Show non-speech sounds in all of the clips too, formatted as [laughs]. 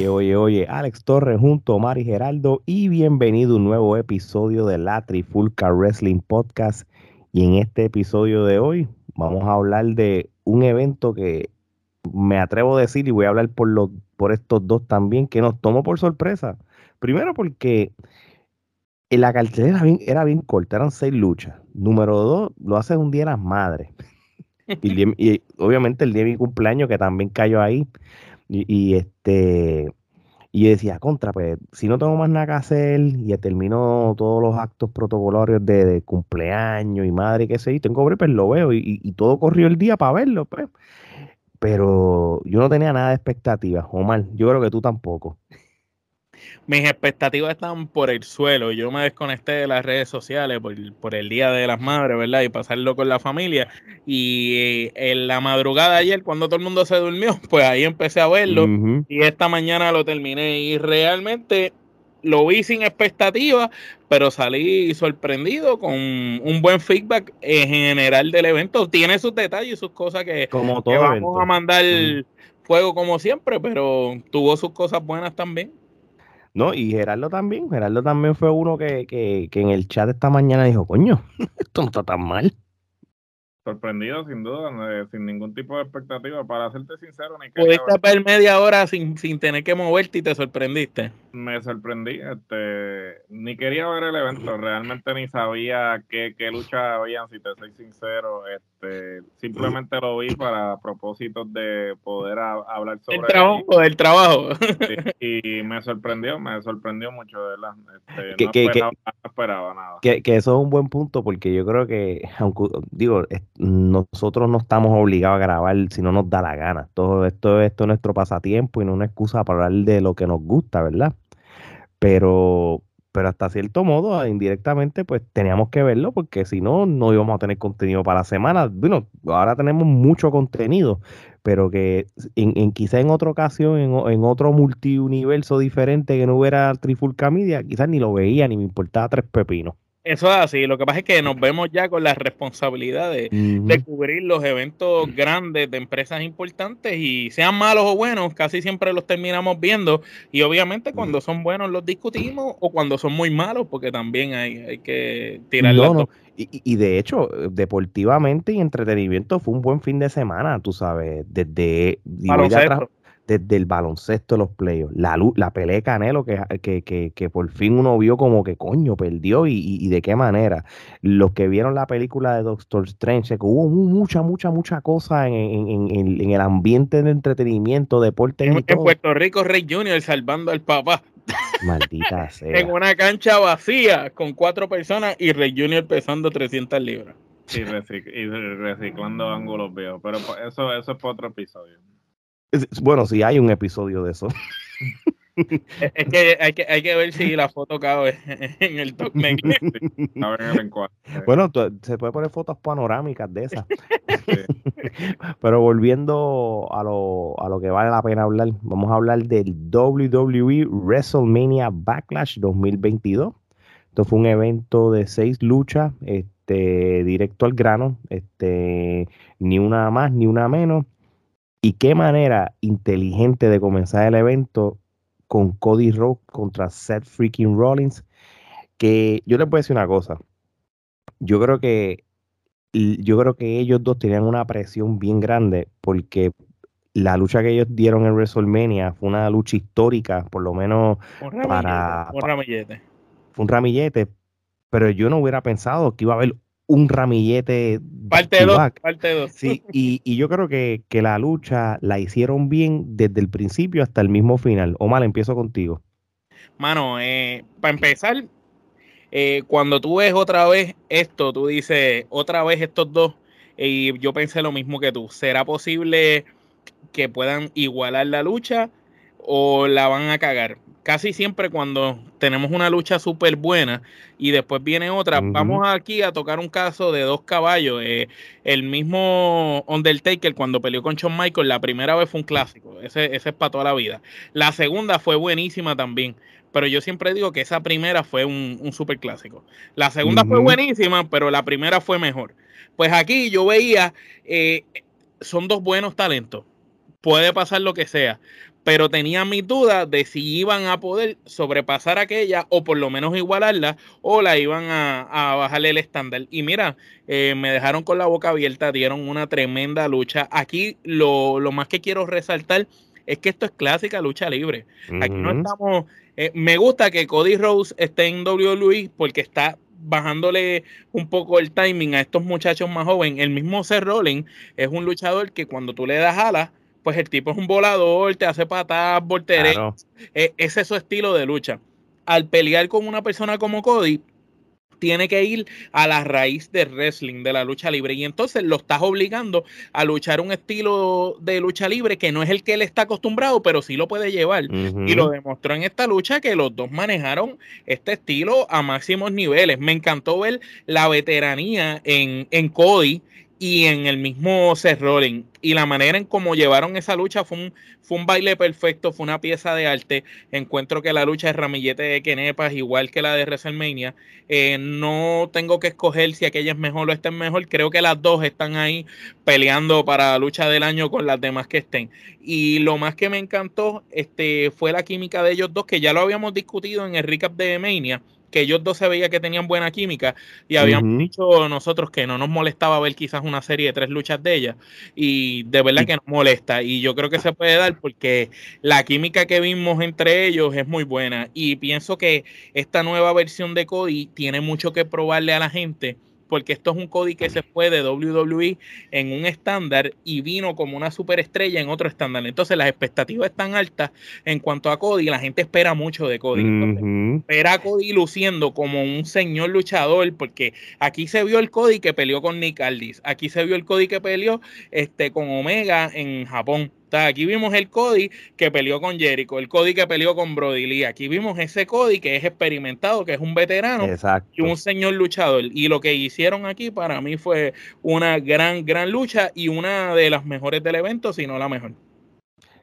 Oye, oye, oye, Alex Torres junto a Mari Geraldo y bienvenido a un nuevo episodio de la Trifulca Wrestling Podcast. Y en este episodio de hoy vamos a hablar de un evento que me atrevo a decir y voy a hablar por, los, por estos dos también, que nos tomó por sorpresa. Primero porque en la cartelera era bien, era bien corta, eran seis luchas. Número dos, lo hace un día las madres. [laughs] y, y, obviamente el día de mi cumpleaños que también cayó ahí. Y, este y decía, contra, pues si no tengo más nada que hacer y termino todos los actos protocolarios de, cumpleaños y madre, qué sé yo, tengo pues lo veo y, y, todo corrió el día para verlo, pues. Pero yo no tenía nada de expectativas, Omar, yo creo que tú tampoco mis expectativas estaban por el suelo. Yo me desconecté de las redes sociales por, el Día de las Madres, ¿verdad? Y pasarlo con la familia. Y eh, en la madrugada ayer, cuando todo el mundo se durmió, [laughs] pues ahí empecé a verlo. Y esta mañana lo terminé. Y realmente lo vi sin expectativas, pero salí sorprendido con un buen feedback en general del evento. Tiene sus detalles y sus cosas que, como vamos a mandar fuego como siempre, pero tuvo sus cosas buenas también. No, y Gerardo también. Gerardo también fue uno que, que, que en el chat esta mañana dijo, coño, [laughs] esto no está tan mal. Sorprendido, sin duda, sin ningún tipo de expectativa. Para serte sincero, ni Pudiste ver media hora sin, sin tener que moverte y te sorprendiste. Me sorprendí. Este, ni quería ver el evento, realmente ni sabía qué, qué lucha habían, si te soy sincero. Este, simplemente lo vi para propósitos de poder hablar sobre el trabajo, el trabajo. y me sorprendió, me sorprendió mucho, verdad. Este, no, esperaba, no, esperaba, nada. Que, que eso es un buen punto, porque yo creo que, aunque digo, nosotros no estamos obligados a grabar si no nos da la gana. Todo esto, es nuestro pasatiempo y no una excusa para hablar de lo que nos gusta, ¿verdad? Pero, pero hasta cierto modo, indirectamente, pues teníamos que verlo porque si no, no íbamos a tener contenido para la semana. Bueno, ahora tenemos mucho contenido, pero que en, en quizá en otra ocasión, en, en, otro multiuniverso diferente que no hubiera Trifulca Media, quizás ni lo veía ni me importaba tres pepinos. Eso es así. Lo que pasa es que nos vemos ya con la responsabilidad de, cubrir los eventos grandes de empresas importantes y sean malos o buenos, casi siempre los terminamos viendo. Y obviamente cuando son buenos los discutimos o cuando son muy malos, porque también hay, hay que tirar no, y, y, de hecho, deportivamente y entretenimiento fue un buen fin de semana, tú sabes, desde desde el baloncesto de los playoffs, la, la pelea de Canelo que, que, que, por fin uno vio como que coño perdió y, de qué manera. Los que vieron la película de Doctor Strange, que hubo mucha, mucha, mucha cosa en, en, el ambiente de entretenimiento, deporte. En, Puerto Rico, Rey Junior salvando al papá. Maldita [laughs] sea. en una cancha vacía con cuatro personas y Rey Junior pesando 300 libras. Y, reciclando ángulos viejos. Pero pues, eso, eso es para otro episodio. Bueno, si hay un episodio de eso. Es que hay, que hay que ver si la foto cabe [laughs] en el top [laughs] Bueno, se puede poner fotos panorámicas de esas. [laughs] Pero volviendo a lo, a lo que vale la pena hablar, vamos a hablar del WWE WrestleMania Backlash 2022. Esto fue un evento de seis luchas, este, directo al grano, este, ni una más ni una menos. Y qué manera inteligente de comenzar el evento con Cody Rhodes contra Seth freaking Rollins. Que yo les voy a decir una cosa. Yo creo que yo creo que ellos dos tenían una presión bien grande porque la lucha que ellos dieron en WrestleMania fue una lucha histórica, por lo menos para, un ramillete. Fue un ramillete, pero yo no hubiera pensado que iba a haber un ramillete. Parte 2, parte 2. Sí, y, y, yo creo que, que, la lucha la hicieron bien desde el principio hasta el mismo final. Omar, empiezo contigo. Mano, eh, para empezar, eh, cuando tú ves otra vez esto, tú dices, otra vez estos dos, y yo pensé lo mismo que tú. ¿Será posible que puedan igualar la lucha o la van a cagar? casi siempre cuando tenemos una lucha súper buena y después viene otra, vamos aquí a tocar un caso de dos caballos. Eh, el mismo Undertaker cuando peleó con Shawn Michaels, la primera vez fue un clásico, ese, ese es para toda la vida. La segunda fue buenísima también, pero yo siempre digo que esa primera fue un, un super clásico. La segunda fue buenísima, pero la primera fue mejor. Pues aquí yo veía, eh, son dos buenos talentos puede pasar lo que sea. Pero tenía mis dudas de si iban a poder sobrepasar aquella o por lo menos igualarla o la iban a, bajarle el estándar. Y mira, eh, me dejaron con la boca abierta, dieron una tremenda lucha. Aquí lo, más que quiero resaltar es que esto es clásica lucha libre. Aquí no estamos... Eh, me gusta que Cody Rose esté en WWE porque está bajándole un poco el timing a estos muchachos más jóvenes. El mismo Seth Rollins es un luchador que cuando tú le das alas, pues el tipo es un volador, te hace patadas, volteretas. E, ese es su estilo de lucha. Al pelear con una persona como Cody, tiene que ir a la raíz del wrestling, de la lucha libre. Y entonces lo estás obligando a luchar un estilo de lucha libre que no es el que él está acostumbrado, pero sí lo puede llevar. Y lo demostró en esta lucha que los dos manejaron este estilo a máximos niveles. Me encantó ver la veteranía en, en Cody y en el mismo Seth Rollins. Y la manera en cómo llevaron esa lucha fue un, fue un baile perfecto, fue una pieza de arte. Encuentro que la lucha de ramillete de Kenepas, igual que la de WrestleMania, eh, no tengo que escoger si aquella es mejor o esta es mejor. Creo que las dos están ahí peleando para la lucha del año con las demás que estén. Y lo más que me encantó este, fue la química de ellos dos, que ya lo habíamos discutido en el recap de Mania que ellos dos se veía que tenían buena química y habíamos dicho nosotros que no nos molestaba ver quizás una serie de tres luchas de ellas y de verdad que nos molesta y yo creo que se puede dar porque la química que vimos entre ellos es muy buena y pienso que esta nueva versión de Cody tiene mucho que probarle a la gente porque esto es un Cody que se fue de WWE en un estándar y vino como una superestrella en otro estándar. Entonces las expectativas están altas en cuanto a Cody, la gente espera mucho de Cody. Espera a Cody luciendo como un señor luchador, porque aquí se vio el Cody que peleó con Nick Aldis, aquí se vio el Cody que peleó este, con Omega en Japón aquí vimos el Cody que peleó con Jericho, el Cody que peleó con Brody Lee. Aquí vimos ese Cody que es experimentado, que es un veterano y un señor luchador. Y lo que hicieron aquí para mí fue una gran, gran lucha y una de las mejores del evento, si no la mejor.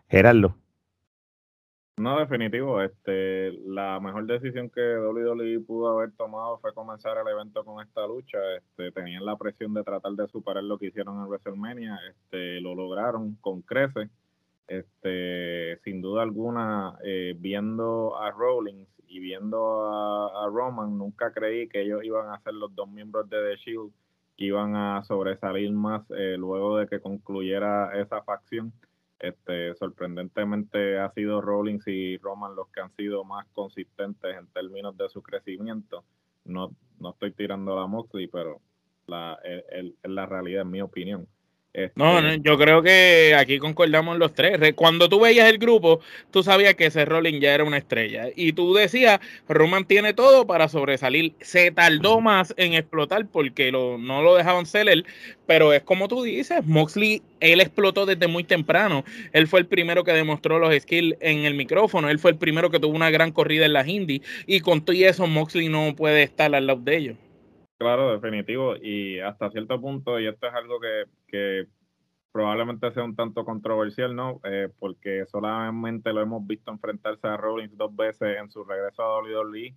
Gerardo. No, definitivo. Este, la mejor decisión que WWE pudo haber tomado fue comenzar el evento con esta lucha. Este, tenían la presión de tratar de superar lo que hicieron en WrestleMania. Este, lo lograron con creces. Este, sin duda alguna, eh, viendo a Rollins y viendo a, Roman, nunca creí que ellos iban a ser los dos miembros de The Shield que iban a sobresalir más eh, luego de que concluyera esa facción. Este, sorprendentemente ha sido Rollins y Roman los que han sido más consistentes en términos de su crecimiento. No, no estoy tirando la Moxley, pero la, es la realidad, en mi opinión. No, este, yo creo que aquí concordamos los tres. Cuando tú veías el grupo, tú sabías que ese Rolling ya era una estrella. Y tú decías, Roman tiene todo para sobresalir. Se tardó más en explotar porque lo, no lo dejaban ser él. Pero es como tú dices, Moxley, él explotó desde muy temprano. Él fue el primero que demostró los skills en el micrófono. Él fue el primero que tuvo una gran corrida en las indies. Y con todo eso, Moxley no puede estar al lado de ellos. Claro, definitivo. Y hasta cierto punto, y esto es algo que, probablemente sea un tanto controversial, ¿no? Eh, porque solamente lo hemos visto enfrentarse a Rollins dos veces en su regreso a WWE.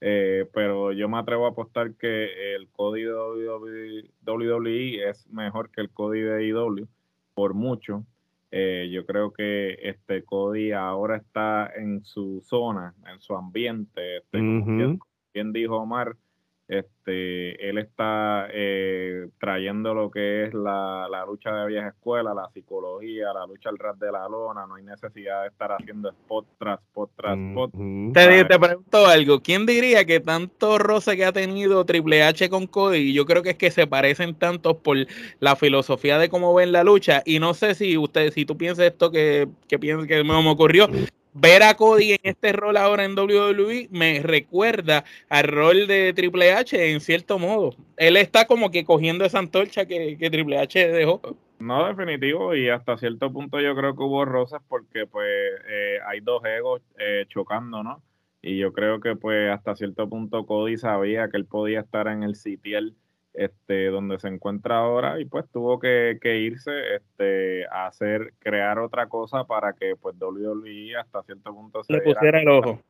Eh, pero yo me atrevo a apostar que el código de WWE es mejor que el código de IW por mucho. Eh, yo creo que este Cody ahora está en su zona, en su ambiente. Este, bien dijo Omar, este, él está eh, trayendo lo que es la, lucha de vieja escuela, la psicología, la lucha al ras de la lona. No hay necesidad de estar haciendo spot tras spot tras spot. te, te, pregunto algo. ¿Quién diría que tanto roce que ha tenido Triple H con Cody? Yo creo que es que se parecen tanto por la filosofía de cómo ven la lucha. Y no sé si usted, si tú piensas esto que, que, que me ocurrió ver a Cody en este rol ahora en WWE me recuerda al rol de Triple H en cierto modo. Él está como que cogiendo esa antorcha que, Triple H dejó. No, definitivo, y hasta cierto punto yo creo que hubo rosas porque pues eh, hay dos egos eh, chocando, ¿no? Y yo creo que pues hasta cierto punto Cody sabía que él podía estar en el sitial este, donde se encuentra ahora y pues tuvo que, irse este, a hacer, crear otra cosa para que pues WWE hasta cierto punto se le pusiera el ojo.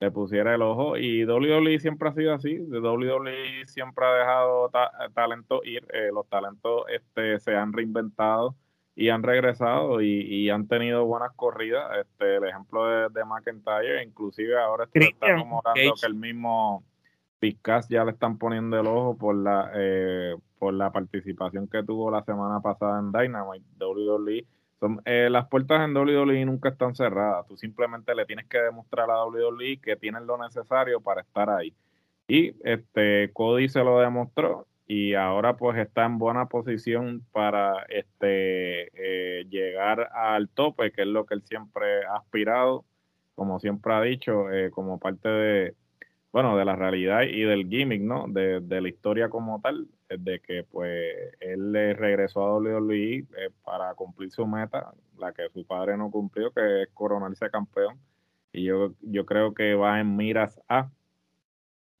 Le pusiera el ojo y WWE siempre ha sido así, WWE siempre ha dejado talento ir, eh, los talentos este, se han reinventado y han regresado y, han tenido buenas corridas. Este, el ejemplo de, de McIntyre, inclusive ahora está acomodando que el mismo Pizcas ya le están poniendo el ojo por la eh, por la participación que tuvo la semana pasada en Dynamite WWE. Son, eh, las puertas en WWE nunca están cerradas. Tú simplemente le tienes que demostrar a WWE que tienen lo necesario para estar ahí. Y este Cody se lo demostró y ahora pues está en buena posición para este eh, llegar al tope, que es lo que él siempre ha aspirado, como siempre ha dicho, eh, como parte de, bueno, de la realidad y del gimmick, ¿no? De, la historia como tal, de que pues él le regresó a WWE eh, para cumplir su meta, la que su padre no cumplió, que es coronarse campeón. Y yo, yo creo que va en miras a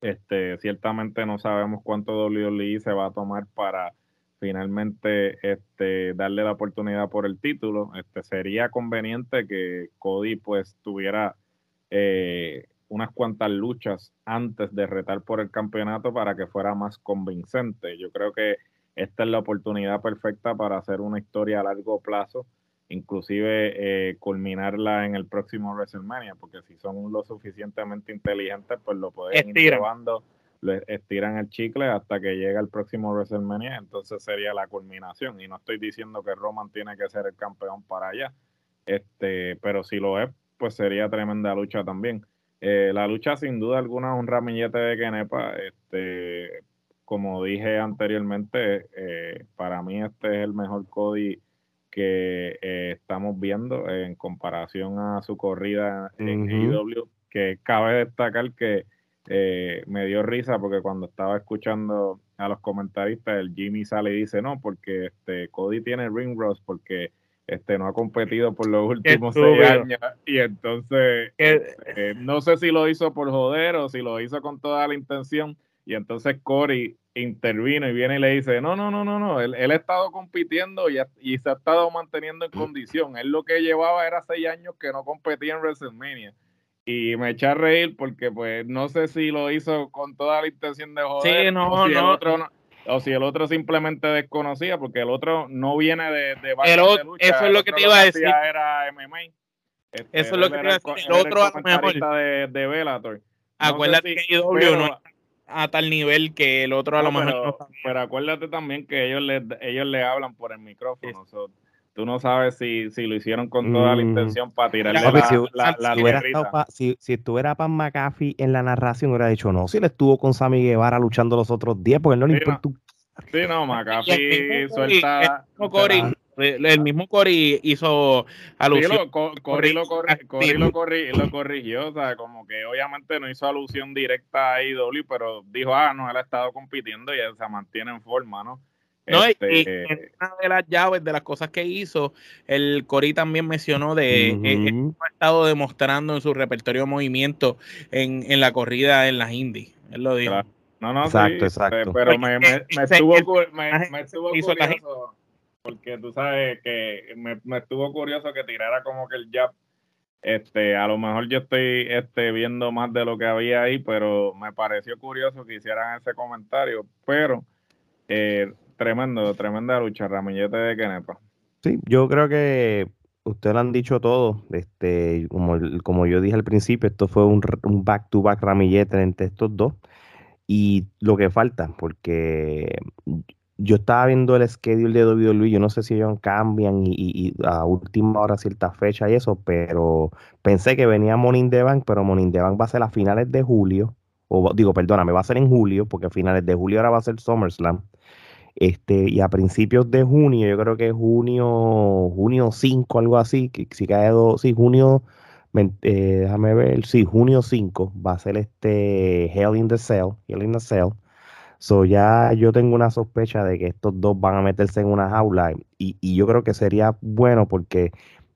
este, ciertamente no sabemos cuánto WWE se va a tomar para finalmente este, darle la oportunidad por el título. Este, sería conveniente que Cody pues tuviera eh, unas cuantas luchas antes de retar por el campeonato para que fuera más convincente. Yo creo que esta es la oportunidad perfecta para hacer una historia a largo plazo inclusive eh, culminarla en el próximo WrestleMania, porque si son lo suficientemente inteligentes, pues lo pueden ir llevando, estiran el chicle hasta que llega el próximo WrestleMania, entonces sería la culminación. Y no estoy diciendo que Roman tiene que ser el campeón para allá, este, pero si lo es, pues sería tremenda lucha también. Eh, la lucha sin duda alguna es un ramillete de Kenepa, este, como dije anteriormente, eh, para mí este es el mejor Cody que eh, estamos viendo en comparación a su corrida en uh que cabe destacar que eh, me dio risa porque cuando estaba escuchando a los comentaristas, el Jimmy sale y dice, no, porque este Cody tiene ring rust porque este no ha competido por los últimos seis años y entonces eh, no sé si lo hizo por joder o si lo hizo con toda la intención y entonces Corey intervino y viene y le dice, no, no, no, no, no, él, él ha estado compitiendo y, y, se ha estado manteniendo en condición. Él lo que llevaba era seis años que no competía en WrestleMania. Y me eché a reír porque pues no sé si lo hizo con toda la intención de joder. Sí, no, o si no. El otro o si el otro simplemente desconocía, porque el otro no viene de, de, de lucha. Eso es lo que te iba a decir. Era MMA. Este, eso es lo que te iba a decir. El, otro a mejor. De, de Bellator. Acuérdate que IW no a tal nivel que el otro a lo mejor pero, acuérdate también que ellos le, ellos le hablan por el micrófono. Tú no sabes si, si lo hicieron con toda la mm. intención para tirarle la, la, la, si, si, estuviera Pan McAfee en la narración, hubiera dicho no. Si él estuvo con Sammy Guevara luchando los otros 10, porque no le importa. Sí, no, McAfee suelta. El mismo Cory hizo alusión. Sí, lo, Cory, lo, lo, corrigió, o sea, como que obviamente no hizo alusión directa a IW, pero dijo, ah, no, él ha estado compitiendo y él se mantiene en forma, ¿no? No, y, este, una de las llaves, de las cosas que hizo, el Cory también mencionó de uh ha estado demostrando en su repertorio de movimiento en, en la corrida en las indies. Él lo dijo. No, no, exacto, sí, exacto. Pero me, me, me estuvo, me, me estuvo curioso porque tú sabes que me, estuvo curioso que tirara como que el jab. Este, a lo mejor yo estoy este, viendo más de lo que había ahí, pero me pareció curioso que hicieran ese comentario. Pero eh, tremendo, tremenda lucha, Ramillete de Kenepa. Sí, yo creo que ustedes lo han dicho todo. Este, como, como yo dije al principio, esto fue un back-to-back -back ramillete entre estos dos. Y lo que falta, porque yo estaba viendo el schedule de WWE, yo no sé si ellos cambian y, a última hora cierta fecha y eso, pero pensé que venía Morning the Bank, pero Morning the Bank va a ser a finales de julio, o digo, perdóname, va a ser en julio, porque a finales de julio ahora va a ser SummerSlam. Este, y a principios de junio, yo creo que junio, junio 5, algo así, que si cae dos, sí, junio, eh, déjame ver, sí, junio 5 va a ser este Hell in the Cell, Hell in the Cell So ya yo tengo una sospecha de que estos dos van a meterse en una jaula y, yo creo que sería bueno porque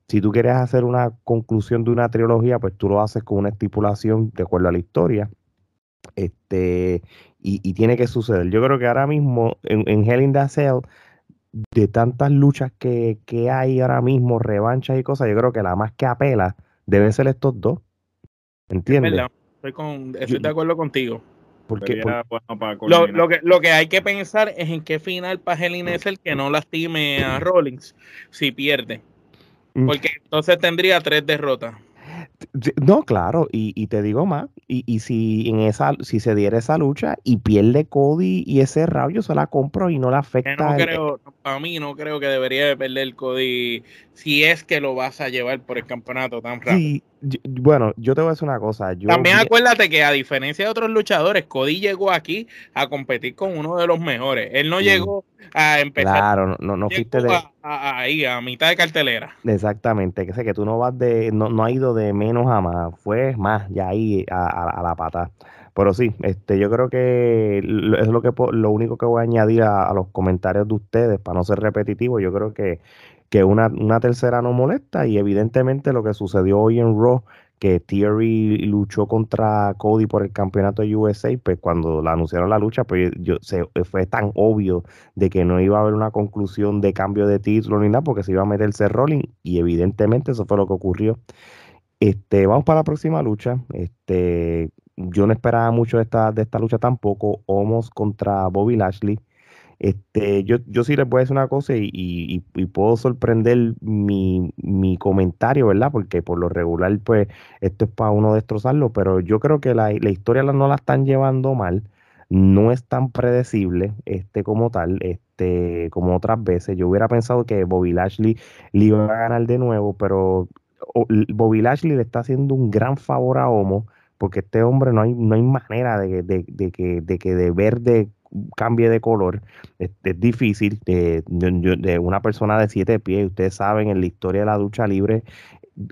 si tú quieres hacer una conclusión de una trilogía, pues tú lo haces con una estipulación de acuerdo a la historia. Este, y, tiene que suceder. Yo creo que ahora mismo en, en Hell in the Cell, de tantas luchas que, hay ahora mismo, revanchas y cosas, yo creo que la más que apela deben ser estos dos. ¿Entiendes? Estoy, con, estoy de acuerdo contigo Porque, lo, lo, que, lo que hay que pensar es en qué final Pagelin es el que no lastime a Rollins si pierde. Mm. Porque entonces tendría tres derrotas. No, claro, y, te digo más, y, y, si en esa, si se diera esa lucha y pierde Cody y ese rabio se la compro y no le afecta. No creo, a mí no creo que debería de perder Cody si es que lo vas a llevar por el campeonato tan rápido. Sí, bueno, yo te voy a decir una cosa. También acuérdate que a diferencia de otros luchadores, Cody llegó aquí a competir con uno de los mejores. Él no llegó a empezar. Claro, no, no fuiste de. ahí, a mitad de cartelera. Exactamente, que sé que tú no vas de. No, no ha ido de menos a más, fue más, ya ahí a, la pata. Pero sí, este, yo creo que es lo que lo único que voy a añadir a, a los comentarios de ustedes, para no ser repetitivo. Yo creo que que una, una tercera no molesta y evidentemente lo que sucedió hoy en Raw que Theory luchó contra Cody por el campeonato de USA, pues cuando la anunciaron la lucha, pues yo, se, fue tan obvio de que no iba a haber una conclusión de cambio de título ni nada, porque se iba a meterse Rolling, y evidentemente eso fue lo que ocurrió. Este, vamos para la próxima lucha. Este, yo no esperaba mucho de esta, de esta lucha tampoco. Homos contra Bobby Lashley. Este, yo, yo sí les voy a decir una cosa y, puedo sorprender mi, comentario, ¿verdad? Porque por lo regular, pues, esto es para uno destrozarlo, pero yo creo que la, historia no la están llevando mal, no es tan predecible, este, como tal, este, como otras veces. Yo hubiera pensado que Bobby Lashley le iba a ganar de nuevo, pero Bobby Lashley le está haciendo un gran favor a Homo porque este hombre no hay, no hay manera de, de, que, de que de verde cambie de color. Es, difícil de, de, una persona de siete pies. Ustedes saben, en la historia de la ducha libre,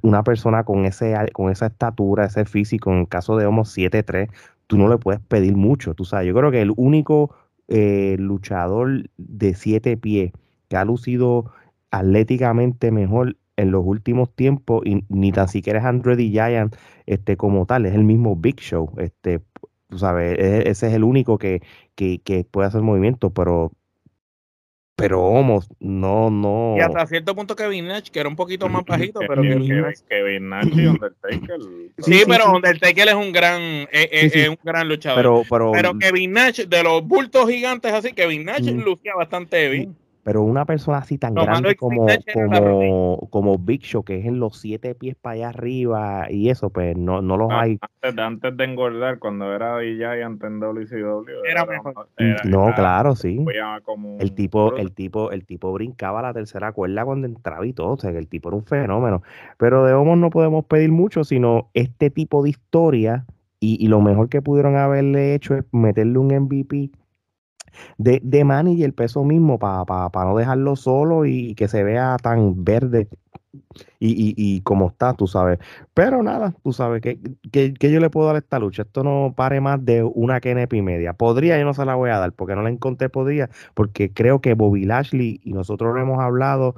una persona con, ese, con esa estatura, ese físico, en el caso de Homo 7'3, tú no le puedes pedir mucho. Tú sabes, yo creo que el único eh, luchador de siete pies que ha lucido atléticamente mejor en los últimos tiempos, y ni tan siquiera es Andrew Giant este, como tal, es el mismo Big Show. Este, tú sabes, e, ese es el único que, que, que puede hacer movimiento, pero pero Homos, no, no. Y hasta cierto punto Kevin Nash, que era un poquito más bajito, pero Kevin, Nash. Kevin Nash y [laughs] Undertaker. Sí, pero Undertaker es un gran, es, un gran luchador. Pero, pero, pero, Kevin Nash, de los bultos gigantes así, Kevin Nash lucía bastante bien pero una persona así tan grande como, como, como Big Show, que es en los siete pies para allá arriba y eso, pues no, no los ah, hay. Antes, de engordar, cuando era DJ en WCW. Era, mejor. no, claro, sí. el tipo, el tipo, el tipo brincaba la tercera cuerda cuando entraba y todo, o sea que el tipo era un fenómeno. Pero de Homos no podemos pedir mucho, sino este tipo de historia, y, y lo mejor que pudieron haberle hecho es meterle un MVP de, de el peso mismo para pa, no dejarlo solo y que se vea tan verde y, y, y, como está, tú sabes. Pero nada, tú sabes que, que, yo le puedo dar esta lucha. Esto no pare más de una KNP y media. Podría, yo no se la voy a dar porque no la encontré, podría, porque creo que Bobby Lashley, y nosotros lo hemos hablado,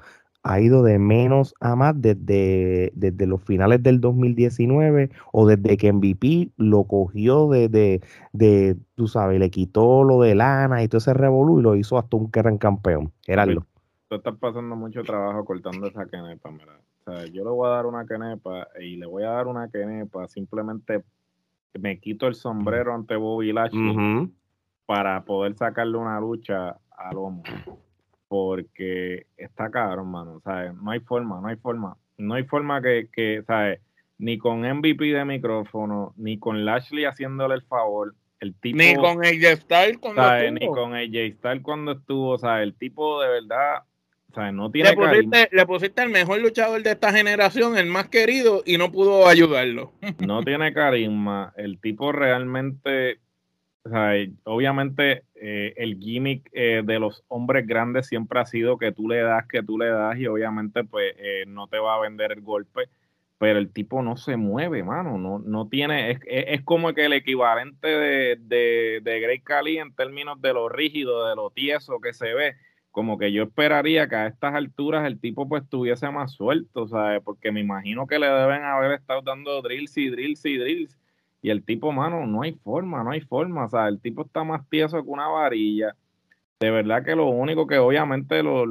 ha ido de menos a más desde, desde los finales del 2019 o desde que MVP lo cogió de, de, tú sabes, le quitó lo de lana y todo ese revolú y lo hizo hasta un gran campeón. Gerardo. Tú estás pasando mucho trabajo cortando esa quenepa, mira. O sea, yo le voy a dar una quenepa y le voy a dar una quenepa simplemente me quito el sombrero ante Bobby Lashley para poder sacarle una lucha al hombre porque está caro, hermano, ¿sabes? No hay forma, no hay forma. No hay forma que, que, ¿sabes? Ni con MVP de micrófono, ni con Lashley haciéndole el favor. El tipo, ni con AJ Styles cuando estuvo. Ni con AJ Styles cuando estuvo, sea, el tipo de verdad, ¿sabes? No tiene le pusiste, le pusiste el mejor luchador de esta generación, el más querido, y no pudo ayudarlo. no tiene [laughs] carisma. El tipo realmente o sea, obviamente eh, el gimmick eh, de los hombres grandes siempre ha sido que tú le das, que tú le das y obviamente pues eh, no te va a vender el golpe, pero el tipo no se mueve, mano, no, no tiene, es, es como que el equivalente de, de, de Grey Cali en términos de lo rígido, de lo tieso que se ve, como que yo esperaría que a estas alturas el tipo pues estuviese más suelto, ¿sabes? Porque me imagino que le deben haber estado dando drills y drills y drills y el tipo, mano, no hay forma, no hay forma. O sea, el tipo está más tieso que una varilla. De verdad que lo único que obviamente lo,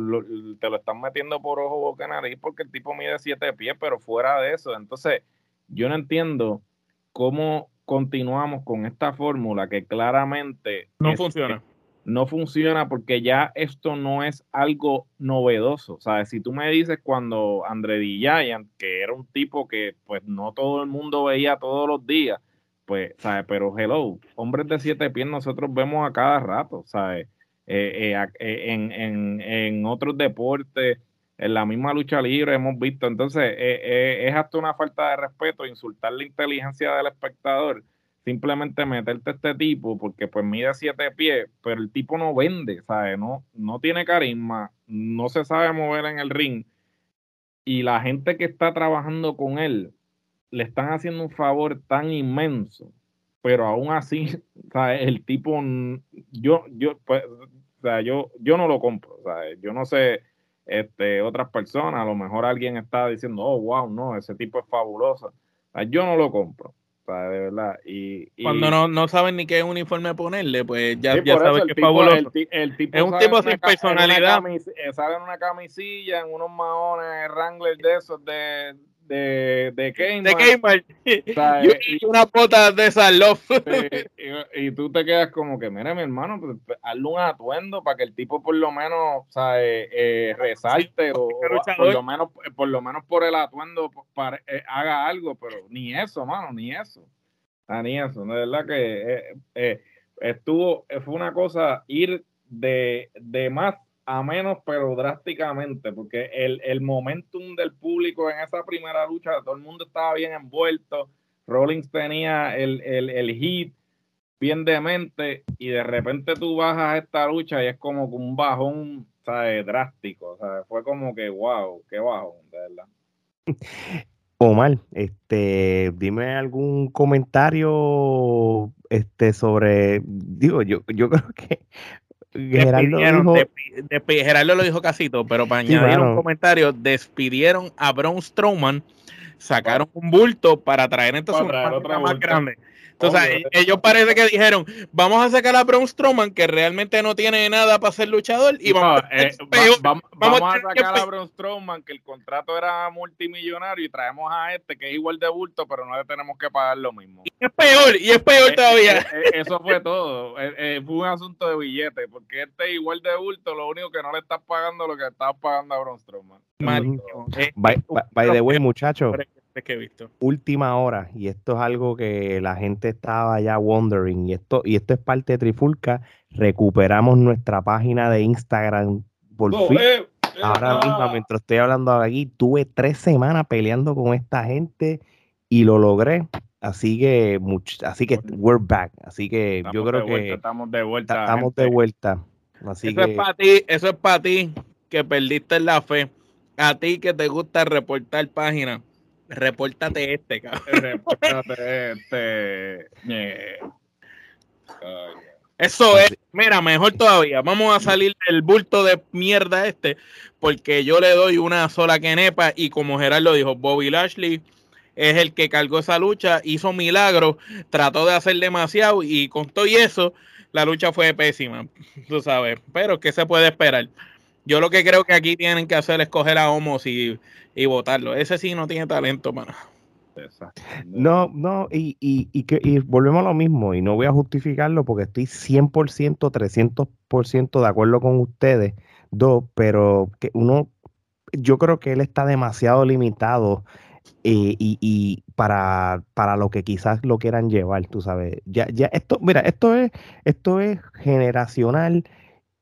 te lo están metiendo por ojo, boca, nariz, porque el tipo mide siete pies, pero fuera de eso. Entonces, yo no entiendo cómo continuamos con esta fórmula que claramente no funciona. No funciona porque ya esto no es algo novedoso. ¿Sabes? Si tú me dices cuando André D. Giant, que era un tipo que pues no todo el mundo veía todos los días, pues, ¿sabes? Pero hello, hombres de siete pies nosotros vemos a cada rato, ¿sabes? Eh, eh, eh, en, en, en, otros deportes, en la misma lucha libre hemos visto. Entonces, es hasta una falta de respeto insultar la inteligencia del espectador, simplemente meterte a este tipo, porque pues mide siete pies, pero el tipo no vende, ¿sabes? No, no tiene carisma, no se sabe mover en el ring. Y la gente que está trabajando con él le están haciendo un favor tan inmenso, pero aún así, [laughs] ¿sabes? el tipo, yo, yo, pues, o sea, yo, yo no lo compro, ¿sabes? yo no sé, este, otras personas, a lo mejor alguien está diciendo, oh, wow, no, ese tipo es fabuloso, yo no lo compro. de verdad. Y, Cuando no, no saben ni qué uniforme ponerle, pues ya, ya sabes que es fabuloso. es un tipo sin personalidad. sale en una camisilla, en unos maones Wrangler de esos de, de, de Kmart. De [laughs] y, una pota de esas y, tú te quedas como que, mira, mi hermano, pues, pues, hazle un atuendo para que el tipo por lo menos eh, eh, resalte o, por lo menos por lo menos por el atuendo para, eh, haga algo, pero ni eso, mano, ni eso. Ah, ni eso, de verdad que estuvo, fue una cosa ir de, de más a menos, pero drásticamente, porque el, el momentum del público en esa primera lucha, todo el mundo estaba bien envuelto, Rollins tenía el, el, el hit bien demente y de repente tú bajas esta lucha y es como un bajón ¿sabes? drástico, ¿sabes? fue como que wow, qué bajón, de verdad. Omar, este, dime algún comentario este, sobre, digo, yo, yo creo que Gerardo, Gerardo lo dijo casito, pero para añadir un comentario, despidieron a Braun Strowman, sacaron un bulto para traer entonces una más grande. Entonces, ellos parece que dijeron, vamos a sacar a Braun Strowman, que realmente no tiene nada para ser luchador, y vamos, eh, vamos, a, sacar a Braun Strowman, que el contrato era multimillonario, y traemos a este, que es igual de bulto, pero no le tenemos que pagar lo mismo. Y es peor, y es peor eh, todavía. Eh, eso fue todo. fue un asunto de billete, porque este es igual de bulto, lo único que no le estás pagando lo que estás pagando a Braun Strowman. By, by the way, muchachos que he visto. Última hora, y esto es algo que la gente estaba ya wondering, y esto, y esto es parte de Trifulca, recuperamos nuestra página de Instagram por fin. Eh, Ahora mismo, mientras estoy hablando aquí, tuve tres semanas peleando con esta gente y lo logré. Así que, así que we're back. Así que yo creo que estamos de vuelta. Estamos de vuelta. Así eso es para ti, eso es para ti que perdiste la fe. A ti que te gusta reportar páginas Repórtate este, cabrón. Repórtate este. Eso es, mira, mejor todavía. Vamos a salir del bulto de mierda este, porque yo le doy una sola quenepa y como Gerardo dijo, Bobby Lashley es el que cargó esa lucha, hizo milagros, trató de hacer demasiado y con todo y eso, la lucha fue pésima, tú sabes. Pero ¿qué se puede esperar? Yo lo que creo que aquí tienen que hacer es coger a Homos y, y votarlo. Ese sí no tiene talento, mano. No, no, y, y, y, que, y volvemos a lo mismo, y no voy a justificarlo porque estoy 100%, 300% de acuerdo con ustedes, dos, pero que uno, yo creo que él está demasiado limitado eh, y, y, para, para lo que quizás lo quieran llevar, tú sabes. Ya, ya, esto, mira, esto es, esto es generacional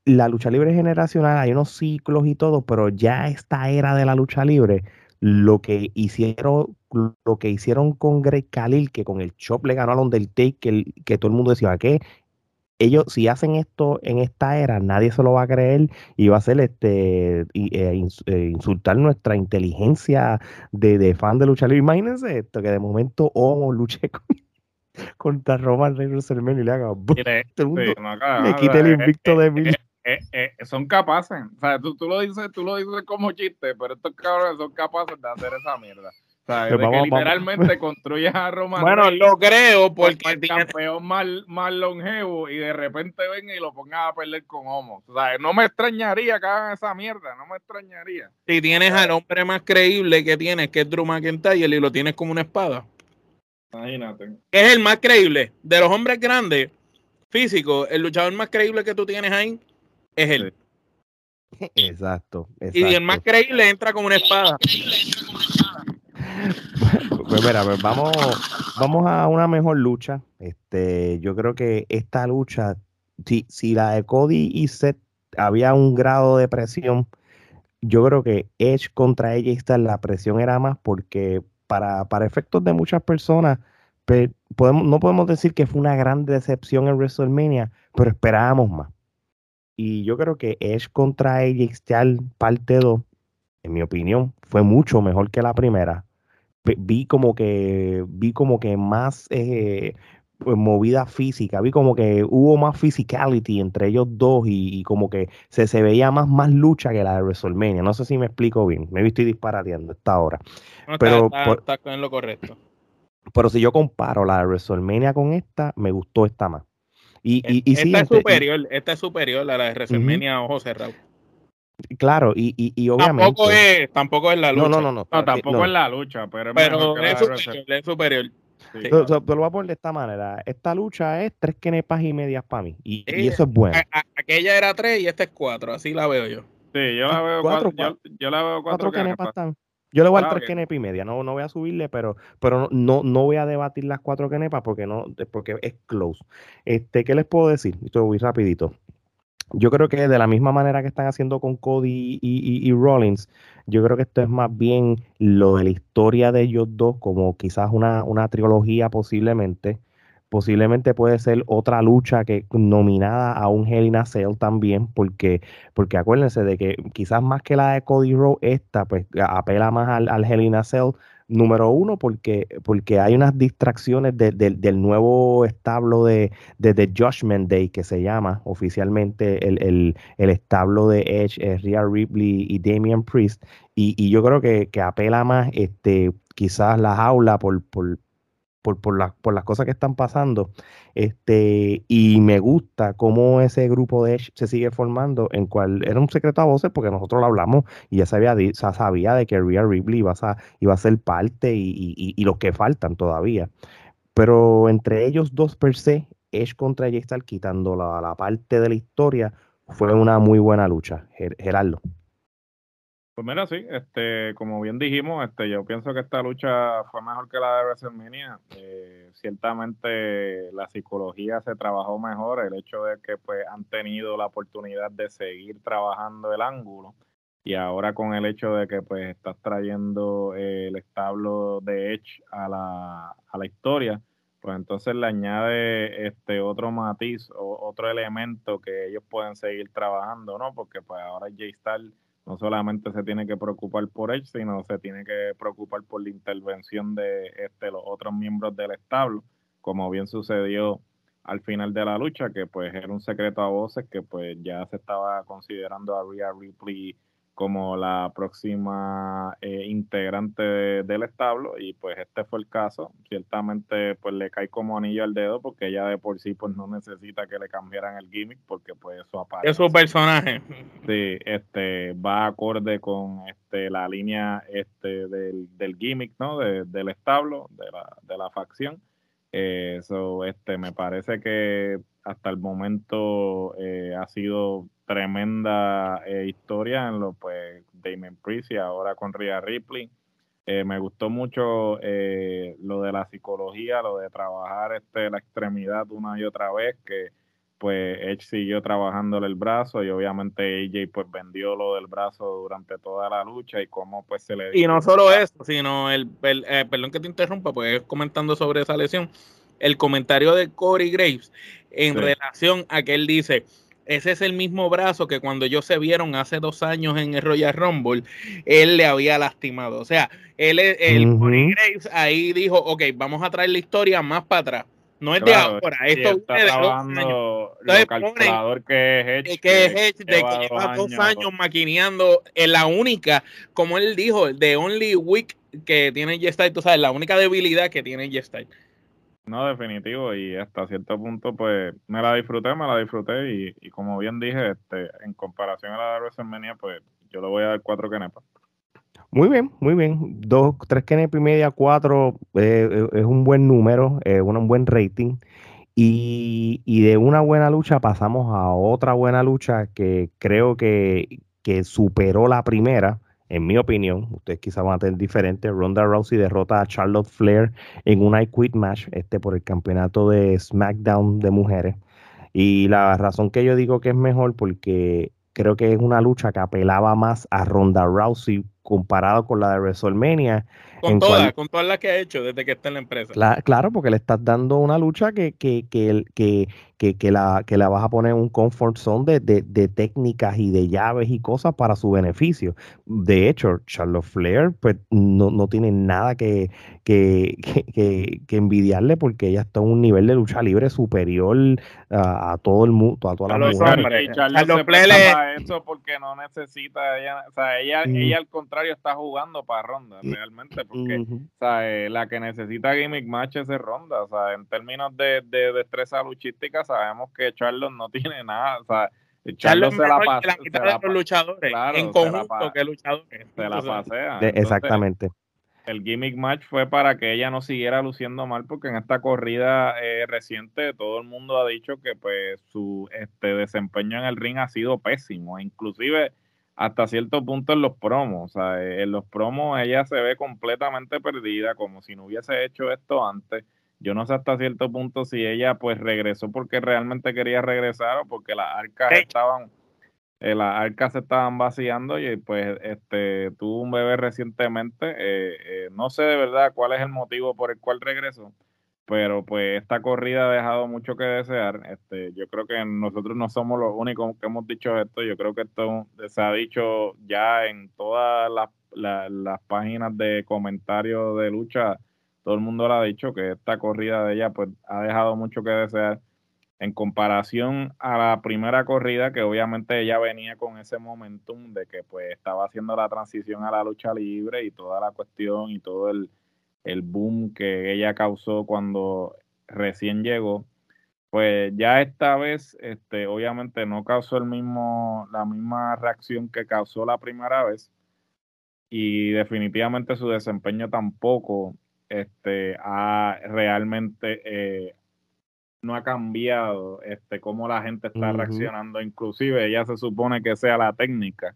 la lucha libre generacional, hay unos ciclos y todo, pero ya esta era de la lucha libre, lo que hicieron, lo que hicieron con Greg Khalil, que con el Chop le ganó al Undertaker, que, que todo el mundo decía, que ellos si hacen esto en esta era, nadie se lo va a creer y va a ser este eh, eh, insultar nuestra inteligencia de, fan de lucha libre. Imagínense esto, que de momento Homo luche [laughs] contra Roman Reigns y le haga le quite el invicto de. Eh, eh, son capaces. O sea, tú, tú, lo dices, tú lo dices como chiste, pero estos cabrones son capaces de hacer esa mierda. O sea, de que literalmente construyes a Roman Bueno, lo creo porque el campeón más, más longevo y de repente venga y lo pongas a perder con Homo. O sea, no me extrañaría que hagan esa mierda, no me extrañaría. Si tienes al hombre más creíble que tienes, que es Drew McIntyre, y lo tienes como una espada. Imagínate. Es el más creíble. De los hombres grandes, físicos, el luchador más creíble que tú tienes ahí es él. Exacto, exacto. Y el más creíble entra con una espada. Pues mira, pues vamos, vamos a una mejor lucha. Este, yo creo que esta lucha, si, si la de Cody y Seth había un grado de presión, yo creo que Edge contra AJ Styles la presión era más porque para, para efectos de muchas personas, podemos, no podemos decir que fue una gran decepción en WrestleMania, pero esperábamos más. Y yo creo que Edge contra AJ Styles parte 2, en mi opinión, fue mucho mejor que la primera vi como que vi como que más eh, pues, movida física, vi como que hubo más physicality entre ellos dos y, como que se, se, veía más, más lucha que la de WrestleMania. No sé si me explico bien, me estoy disparateando esta hora. pero está, en lo correcto. Pero si yo comparo la de WrestleMania con esta, me gustó esta más. Y, y, y esta, es superior, esta es superior a la de WrestleMania ojo cerrado. Claro, y, y, obviamente. Tampoco es, tampoco es la lucha. No, no, no. no, tampoco es la lucha, pero, es, superior, es superior. Sí. lo voy a poner de esta manera. Esta lucha es tres kenepas y medias para mí. Y, eso es bueno. aquella era tres y esta es cuatro. Así la veo yo. Sí, yo la veo cuatro. yo, la veo cuatro, kenepas. Yo le voy a dar tres kenepas y media. No, no voy a subirle, pero, pero no, no voy a debatir las cuatro kenepas porque no, porque es close. Este, ¿qué les puedo decir? Esto voy rapidito yo creo que de la misma manera que están haciendo con Cody y, Rollins, yo creo que esto es más bien lo de la historia de ellos dos, como quizás una, una trilogía posiblemente. Posiblemente puede ser otra lucha que nominada a un Hell in a Cell también, porque, porque acuérdense de que quizás más que la de Cody Rowe, esta pues apela más al, al Hell in a Cell Número uno, porque, porque hay unas distracciones del nuevo establo de, de, The Judgment Day, que se llama oficialmente el, establo de Edge, eh, Rhea Ripley y Damian Priest. Y, yo creo que, que, apela más este, quizás la jaula por, por, por, por, por las cosas que están pasando. Este, y me gusta cómo ese grupo de Edge se sigue formando, en cual era un secreto a voces, porque nosotros lo hablamos y ya sabía, sabía de que Rhea Ripley iba a, iba a ser parte y, los que faltan todavía. Pero entre ellos dos per se, Edge contra J Star, quitando la, la parte de la historia, fue una muy buena lucha. Gerardo. Pues mira, sí, este, como bien dijimos, este, yo pienso que esta lucha fue mejor que la de WrestleMania. Eh, ciertamente la psicología se trabajó mejor, el hecho de que pues han tenido la oportunidad de seguir trabajando el ángulo y ahora con el hecho de que pues estás trayendo el establo de Edge a la, a la historia, pues entonces le añade este otro matiz o otro elemento que ellos pueden seguir trabajando, ¿no? Porque pues ahora Jay Styles no solamente se tiene que preocupar por él, sino se tiene que preocupar por la intervención de este, los otros miembros del establo, como bien sucedió al final de la lucha, que pues era un secreto a voces que pues ya se estaba considerando a Rhea Ripley como la próxima eh, integrante del establo y pues este fue el caso. Ciertamente pues le cae como anillo al dedo porque ella de por sí pues no necesita que le cambiaran el gimmick porque pues eso aparece es su personaje. Sí este va acorde con este la línea este del, del gimmick no del establo de la, de la facción. Eso eh, este me parece que hasta el momento eh, ha sido tremenda eh, historia en lo pues Damon Priest y ahora con Rhea Ripley. Eh, me gustó mucho eh, lo de la psicología, lo de trabajar este, la extremidad una y otra vez, que pues Edge siguió trabajándole el brazo y obviamente AJ pues vendió lo del brazo durante toda la lucha y cómo pues se le... Y no solo eso, sino el, perdón que te interrumpa, pues comentando sobre esa lesión, el comentario de Corey Graves en relación a que él dice, ese es el mismo brazo que cuando ellos se vieron hace dos años en el Royal Rumble, él le había lastimado. O sea, él, el Graves ahí dijo, ok, vamos a traer la historia más para atrás. No es de ahora, esto está de dos años. Entonces, calculador que es Edge, que, es Edge, de que lleva dos años maquineando en la única, como él dijo, de only week que tiene G-Style, tú sabes, la única debilidad que tiene G-Style. No, definitivo, y hasta cierto punto, pues me la disfruté, me la disfruté, y, y como bien dije, este, en comparación a la de WrestleMania, pues yo le voy a dar cuatro canepas. Muy bien, muy bien. Dos, tres kenepa y media, cuatro eh, eh, es un buen número, es un buen rating. Y, y, de una buena lucha pasamos a otra buena lucha que creo que, que superó la primera en mi opinión, ustedes quizás van a tener diferente. Ronda Rousey derrota a Charlotte Flair en un I Quit match, este por el campeonato de SmackDown de mujeres. Y la razón que yo digo que es mejor, porque creo que es una lucha que apelaba más a Ronda Rousey comparado con la de WrestleMania. Con todas, con todas las que ha hecho desde que está en la empresa. claro, porque le estás dando una lucha que, que, que, que que, la, que la vas a poner en un comfort zone de, de, técnicas y de llaves y cosas para su beneficio. De hecho, Charlotte Flair pues, no, no tiene nada que, que, [laughs] que, envidiarle porque ella está en un nivel de lucha libre superior a, todo el mundo, a toda la mujer. Charlotte Flair eso porque no necesita, ella, o sea, ella, mm. ella al contrario está jugando para Ronda, mm, realmente, porque o sea, eh, la que necesita gimmick match es Ronda, o sea, en términos de, de destreza luchística, sabemos que Charlos no [laughs] tiene nada. O sea, Charlos se la pasa. La los luchadores en conjunto que luchadores. Se la pasea. exactamente. El gimmick match fue para que ella no siguiera luciendo mal, porque en esta corrida eh, reciente todo el mundo ha dicho que pues su este desempeño en el ring ha sido pésimo, inclusive hasta cierto punto en los promos. O sea, en los promos ella se ve completamente perdida, como si no hubiese hecho esto antes yo no sé hasta cierto punto si ella pues regresó porque realmente quería regresar o porque las arcas estaban, eh, las arcas se estaban vaciando y pues este tuvo un bebé recientemente. Eh, eh, no sé de verdad cuál es el motivo por el cual regresó, pero pues esta corrida ha dejado mucho que desear. Este, yo creo que nosotros no somos los únicos que hemos dicho esto. Yo creo que esto se ha dicho ya en todas las, las páginas de comentarios de lucha todo el mundo le ha dicho que esta corrida de ella pues ha dejado mucho que desear en comparación a la primera corrida que obviamente ella venía con ese momentum de que pues estaba haciendo la transición a la lucha libre y toda la cuestión y todo el, el boom que ella causó cuando recién llegó. Pues ya esta vez este obviamente no causó el mismo la misma reacción que causó la primera vez y definitivamente su desempeño tampoco este, ha realmente eh, no ha cambiado este, cómo la gente está reaccionando. Inclusive ella se supone que sea la técnica.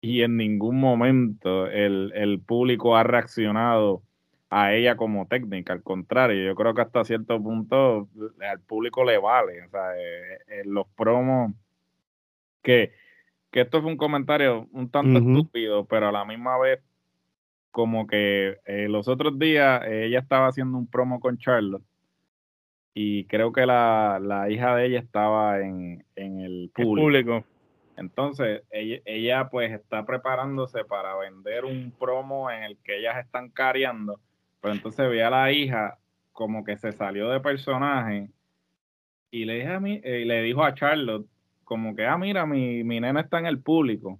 Y en ningún momento el, el público ha reaccionado a ella como técnica, al contrario, yo creo que hasta cierto punto al público le vale, o sea, eh, eh, los promos que, que esto fue un comentario un tanto estúpido, pero a la misma vez como que eh, los otros días eh, ella estaba haciendo un promo con Charlotte y creo que la, hija de ella estaba en, el público. Entonces, ella, pues está preparándose para vender un promo en el que ellas están careando, pero entonces ve a la hija como que se salió de personaje y le, dije a mí, eh, le dijo a Charlotte como que, ah, mira, mi, mi nena está en el público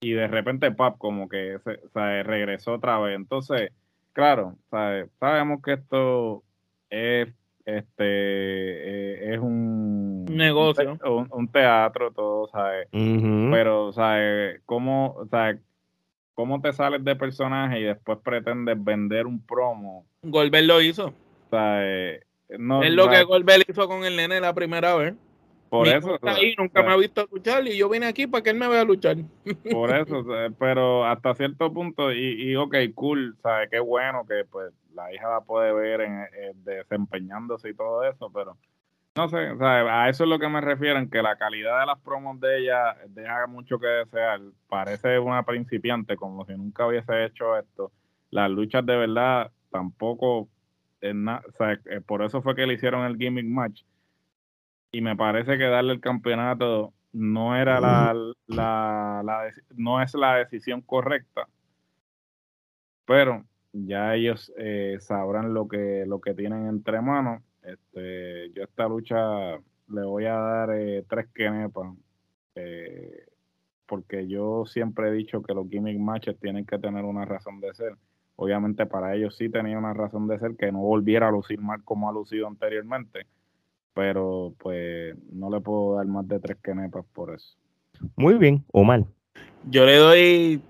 y de repente pap como que se, regresó otra vez. Entonces, claro, sabemos que esto es este eh, es un negocio, un, teatro, todo, ¿sabes? Pero, ¿sabes? ¿Cómo, ¿sabes? ¿Cómo te sales de personaje y después pretendes vender un promo? Golbert lo hizo. No, es lo que Golbert hizo con el nene la primera vez. Por eso. nunca me ha visto luchar y yo vine aquí para que él me vea luchar. [laughs] Por eso, pero hasta cierto punto, y, y ok, cool, ¿sabes? Qué bueno que pues la hija la puede ver en, desempeñándose y todo eso, pero no sé, a eso es lo que me refiero, que la calidad de las promos de ella deja mucho que desear. Parece una principiante, como si nunca hubiese hecho esto. Las luchas de verdad tampoco, o por eso fue que le hicieron el gimmick match y me parece que darle el campeonato no era la, la, no es la decisión correcta. Pero ya ellos eh, sabrán lo que lo que tienen entre manos. Este yo esta lucha le voy a dar eh, tres quenepas eh, porque yo siempre he dicho que los gimmick matches tienen que tener una razón de ser. Obviamente para ellos sí tenía una razón de ser que no volviera a lucir mal como ha lucido anteriormente pero pues no le puedo dar más de tres quenepas por eso. Muy bien, Omar. Yo le doy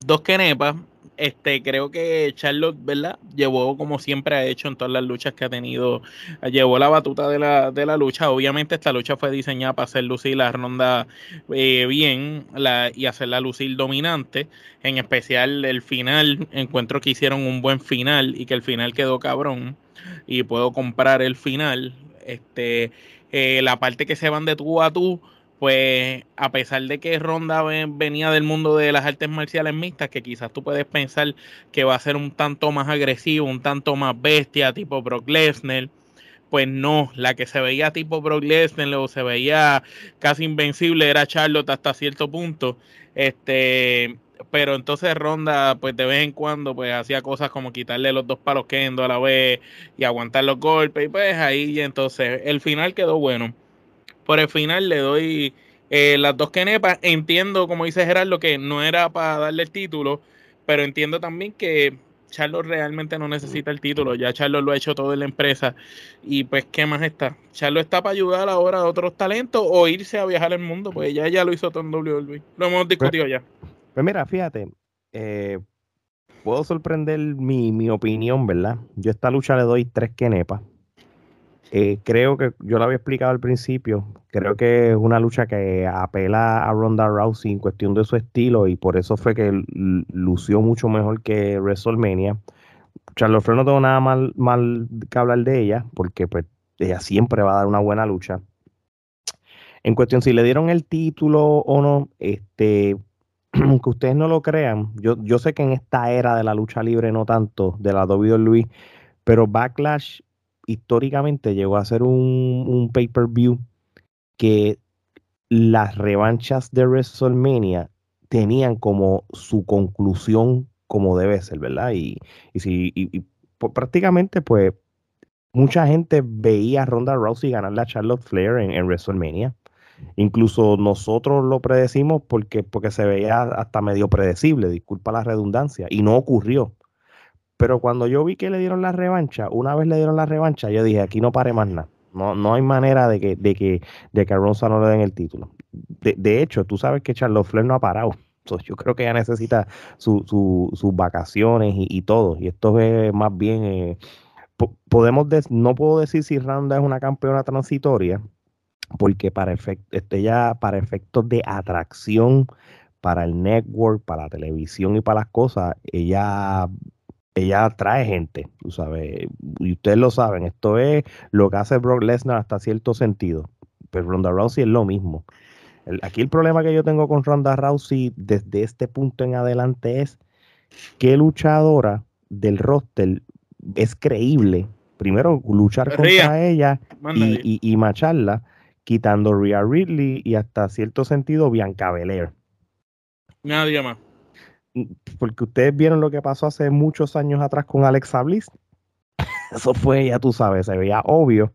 dos kenepas este, creo que Charlotte, ¿verdad? Llevó como siempre ha hecho en todas las luchas que ha tenido, llevó la batuta de la, de la lucha. Obviamente esta lucha fue diseñada para hacer lucir la ronda eh, bien la, y hacerla lucir dominante. En especial el final, encuentro que hicieron un buen final y que el final quedó cabrón. Y puedo comprar el final. Este, eh, la parte que se van de tú a tú pues a pesar de que Ronda venía del mundo de las artes marciales mixtas, que quizás tú puedes pensar que va a ser un tanto más agresivo, un tanto más bestia, tipo Brock Lesnar, pues no, la que se veía tipo Brock Lesnar o se veía casi invencible era Charlotte hasta cierto punto. Este, pero entonces Ronda, pues de vez en cuando, pues hacía cosas como quitarle los dos palos Kendo a la vez y aguantar los golpes, y pues ahí entonces el final quedó bueno. Por el final le doy eh, las dos kenepas. Entiendo, como dice Gerardo, que no era para darle el título, pero entiendo también que Charlos realmente no necesita el título. Ya Charlos lo ha hecho todo en la empresa. Y pues, ¿qué más está? Charlos está para ayudar ahora a otros talentos o irse a viajar al mundo. Pues ya, ya lo hizo todo en WWE. Lo hemos discutido ya. Pues mira, fíjate. Eh, puedo sorprender mi, mi opinión, ¿verdad? Yo esta lucha le doy tres kenepas. Eh, creo que yo lo había explicado al principio. Creo que es una lucha que apela a Ronda Rousey en cuestión de su estilo y por eso fue que lució mucho mejor que WrestleMania. Charlotte no tengo nada mal, mal que hablar de ella porque pues ella siempre va a dar una buena lucha. En cuestión si le dieron el título o no, este, [clears throat] aunque ustedes no lo crean, yo, yo sé que en esta era de la lucha libre no tanto, de la WWE, pero Backlash históricamente llegó a ser un, pay-per-view que las revanchas de WrestleMania tenían como su conclusión como debe ser, ¿verdad? Y, y, si, y, prácticamente pues mucha gente veía a Ronda Rousey ganarle a Charlotte Flair en, WrestleMania. Incluso nosotros lo predecimos porque, porque se veía hasta medio predecible, disculpa la redundancia, y no ocurrió. Pero cuando yo vi que le dieron la revancha, una vez le dieron la revancha, yo dije, aquí no pare más nada. No, no hay manera de que, de que, de que a Ronza no le den el título. De, hecho, tú sabes que Charlotte Flair no ha parado. [laughs] yo creo que ella necesita sus vacaciones y, todo. Y esto es más bien, eh, podemos no puedo decir si Ronda es una campeona transitoria, porque para, este, ella, para efectos de atracción para el network, para la televisión y para las cosas, ella ella atrae gente, tú sabes, y ustedes lo saben, esto es lo que hace Brock Lesnar hasta cierto sentido, pero Ronda Rousey es lo mismo. aquí el problema que yo tengo con Ronda Rousey desde este punto en adelante es qué luchadora del roster es creíble, primero luchar contra ella y, y, macharla, quitando Rhea Ridley y hasta cierto sentido Bianca Belair. Nadie más porque ustedes vieron lo que pasó hace muchos años atrás con Alexa Bliss. [laughs] Eso fue, ya tú sabes, se veía obvio.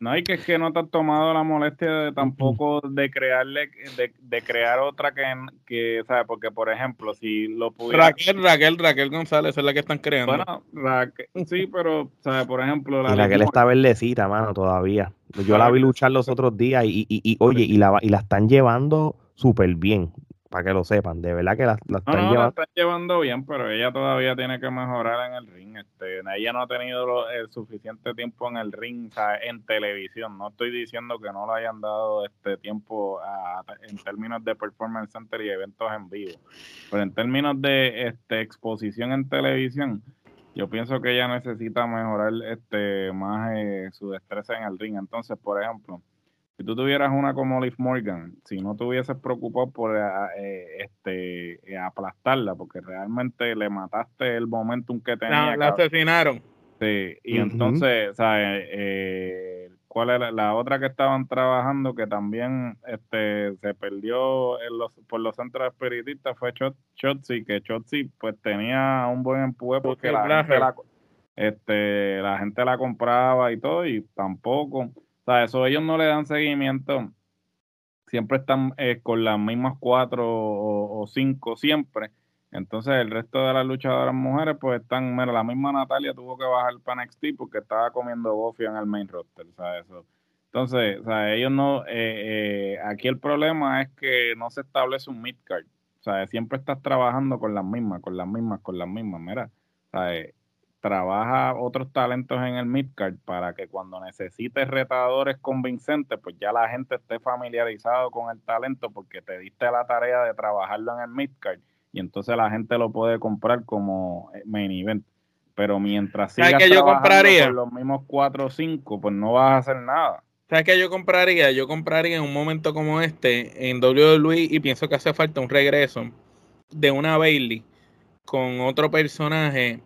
No, y que es que no te has tomado la molestia de tampoco de crearle, de, crear otra que, que, ¿sabes? Porque, por ejemplo, si lo pudiera... Raquel, Raquel, Raquel González es la que están creando. Bueno, Raquel, sí, pero, ¿sabes? Por ejemplo... La y Raquel está verdecita, mano, todavía. Yo la vi luchar los otros días y, y, y oye, y la, y la están llevando súper bien para que lo sepan, de verdad que la, están, llevando... bien, pero ella todavía tiene que mejorar en el ring. Este, ella no ha tenido el suficiente tiempo en el ring, en televisión. No estoy diciendo que no le hayan dado este tiempo en términos de performance center y eventos en vivo, pero en términos de este, exposición en televisión, yo pienso que ella necesita mejorar este más eh, su destreza en el ring. Entonces, por ejemplo, si tú tuvieras una como Liv Morgan, si no te hubieses preocupado por eh, eh, este eh, aplastarla, porque realmente le mataste el momentum que tenía. La, asesinaron. Sí, y entonces, ¿sabes? ¿Cuál era la otra que estaban trabajando que también este se perdió en los, por los centros espiritistas fue Chotzi, que Chotzi pues tenía un buen empuje porque la gente la, este, la gente la compraba y todo, y tampoco sea, eso ellos no le dan seguimiento. Siempre están eh, con las mismas cuatro o, cinco siempre. Entonces el resto de las luchadoras mujeres pues están, mira, la misma Natalia tuvo que bajar para NXT porque estaba comiendo gofio en el main roster, ¿sabes? Eso. Entonces, o sea, ellos no, eh, eh, aquí el problema es que no se establece un midcard. O sea, siempre estás trabajando con las mismas, con las mismas, con las mismas, mira, ¿sabes? Trabaja otros talentos en el midcard para que cuando necesites retadores convincentes, pues ya la gente esté familiarizado con el talento porque te diste la tarea de trabajarlo en el midcard y entonces la gente lo puede comprar como eh, main event. Pero mientras sigas que yo compraría? con los mismos 4 o 5, pues no vas a hacer nada. ¿Sabes qué yo compraría? Yo compraría en un momento como este en WWE y pienso que hace falta un regreso de una Bailey con otro personaje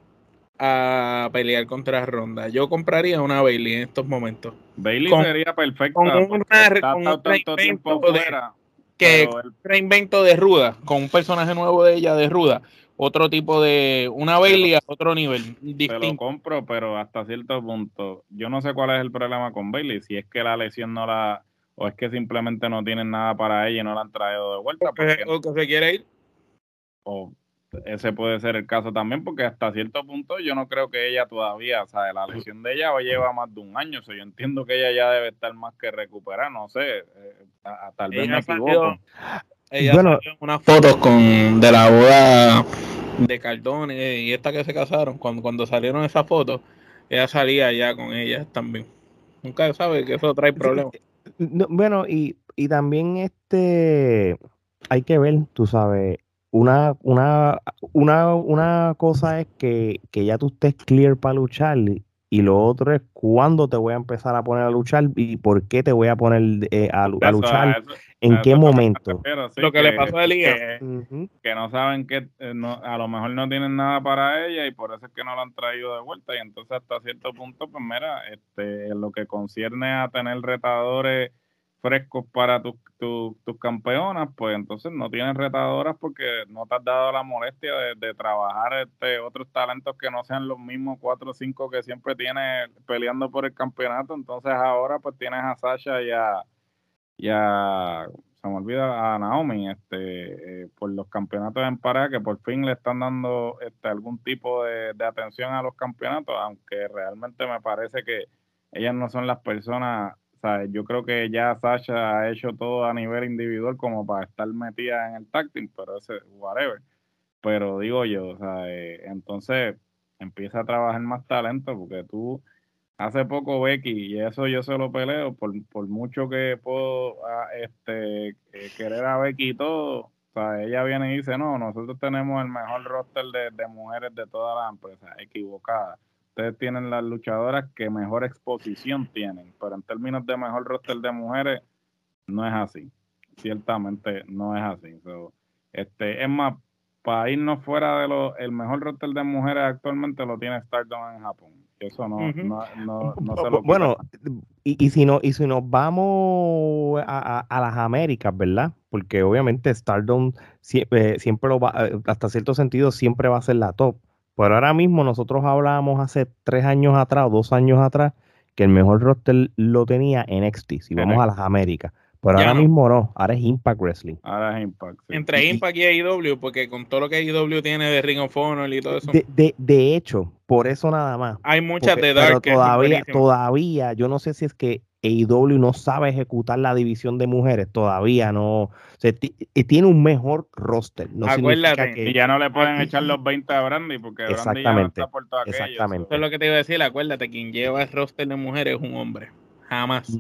a pelear contra Ronda. Yo compraría una Bailey en estos momentos. Bailey sería perfecta. Con un, reinvento de, que reinvento de Ruda, con un personaje nuevo de ella de Ruda. Otro tipo de, una Bailey a otro nivel distinto. Te lo compro, pero hasta cierto punto. Yo no sé cuál es el problema con Bailey. Si es que la lesión no la, o es que simplemente no tienen nada para ella y no la han traído de vuelta. o que se quiere ir. O ese puede ser el caso también, porque hasta cierto punto yo no creo que ella todavía, o sea, la lesión de ella lleva más de un año, o sea, yo entiendo que ella ya debe estar más que recuperada, no sé, eh, tal vez me equivoco. ella bueno, unas fotos con de la boda de Cardone y esta que se casaron, cuando, cuando salieron esas fotos, ella salía ya con ella también. Nunca sabe que eso trae problemas. bueno, y, y también este hay que ver, tú sabes, una, una, una, una cosa es que, ya tú estés clear para luchar y lo otro es cuándo te voy a empezar a poner a luchar y por qué te voy a poner eh, a, luchar, en qué momento. lo que, le pasó a Elías. Que, no saben que eh, no, a lo mejor no tienen nada para ella y por eso es que no la han traído de vuelta y entonces hasta cierto punto, pues mira, este, en lo que concierne a tener retadores frescos para tus tus campeonas, pues entonces no tienes retadoras porque no te has dado la molestia de, trabajar este otros talentos que no sean los mismos cuatro o cinco que siempre tienes peleando por el campeonato. Entonces ahora pues tienes a Sasha y a, se me olvida a Naomi este eh, por los campeonatos en pareja que por fin le están dando este algún tipo de atención a los campeonatos, aunque realmente me parece que ellas no son las personas yo creo que ya Sasha ha hecho todo a nivel individual como para estar metida en el táctil, pero ese, whatever. Pero digo yo, entonces empieza a trabajar más talento porque tú, hace poco Becky, y eso yo se lo peleo, por, mucho que puedo ah, este, eh, querer a Becky y todo, o sea, ella viene y dice, no, nosotros tenemos el mejor roster de, de mujeres de toda la empresa, equivocada ustedes tienen las luchadoras que mejor exposición tienen, pero en términos de mejor roster de mujeres, no es así. Ciertamente no es así. este, es más, para irnos fuera de lo, el mejor roster de mujeres actualmente lo tiene Stardom en Japón. Eso no, no, no, no, se lo Bueno, y, y, si no, y si nos vamos a, a, las Américas, ¿verdad? Porque obviamente Stardom siempre, siempre lo va, eh, hasta cierto sentido, siempre va a ser la top pero ahora mismo nosotros hablábamos hace tres años atrás o dos años atrás que el mejor roster lo tenía NXT, si vamos a las Américas. Pero ahora mismo no, ahora es Impact Wrestling. Ahora es Impact. Entre Impact y AEW, porque con todo lo que AEW tiene de Ring of Honor y todo eso. De, de, hecho, por eso nada más. Hay muchas de Dark. Pero todavía, todavía, yo no sé si es que AEW no sabe ejecutar la división de mujeres, todavía no. O tiene un mejor roster. No Acuérdate. Que, y ya no le pueden echar los 20 a Brandy porque Brandy ya no está por todo aquello. Exactamente. Eso es lo que te iba a decir. Acuérdate, quien lleva el roster de mujeres es un hombre. Jamás.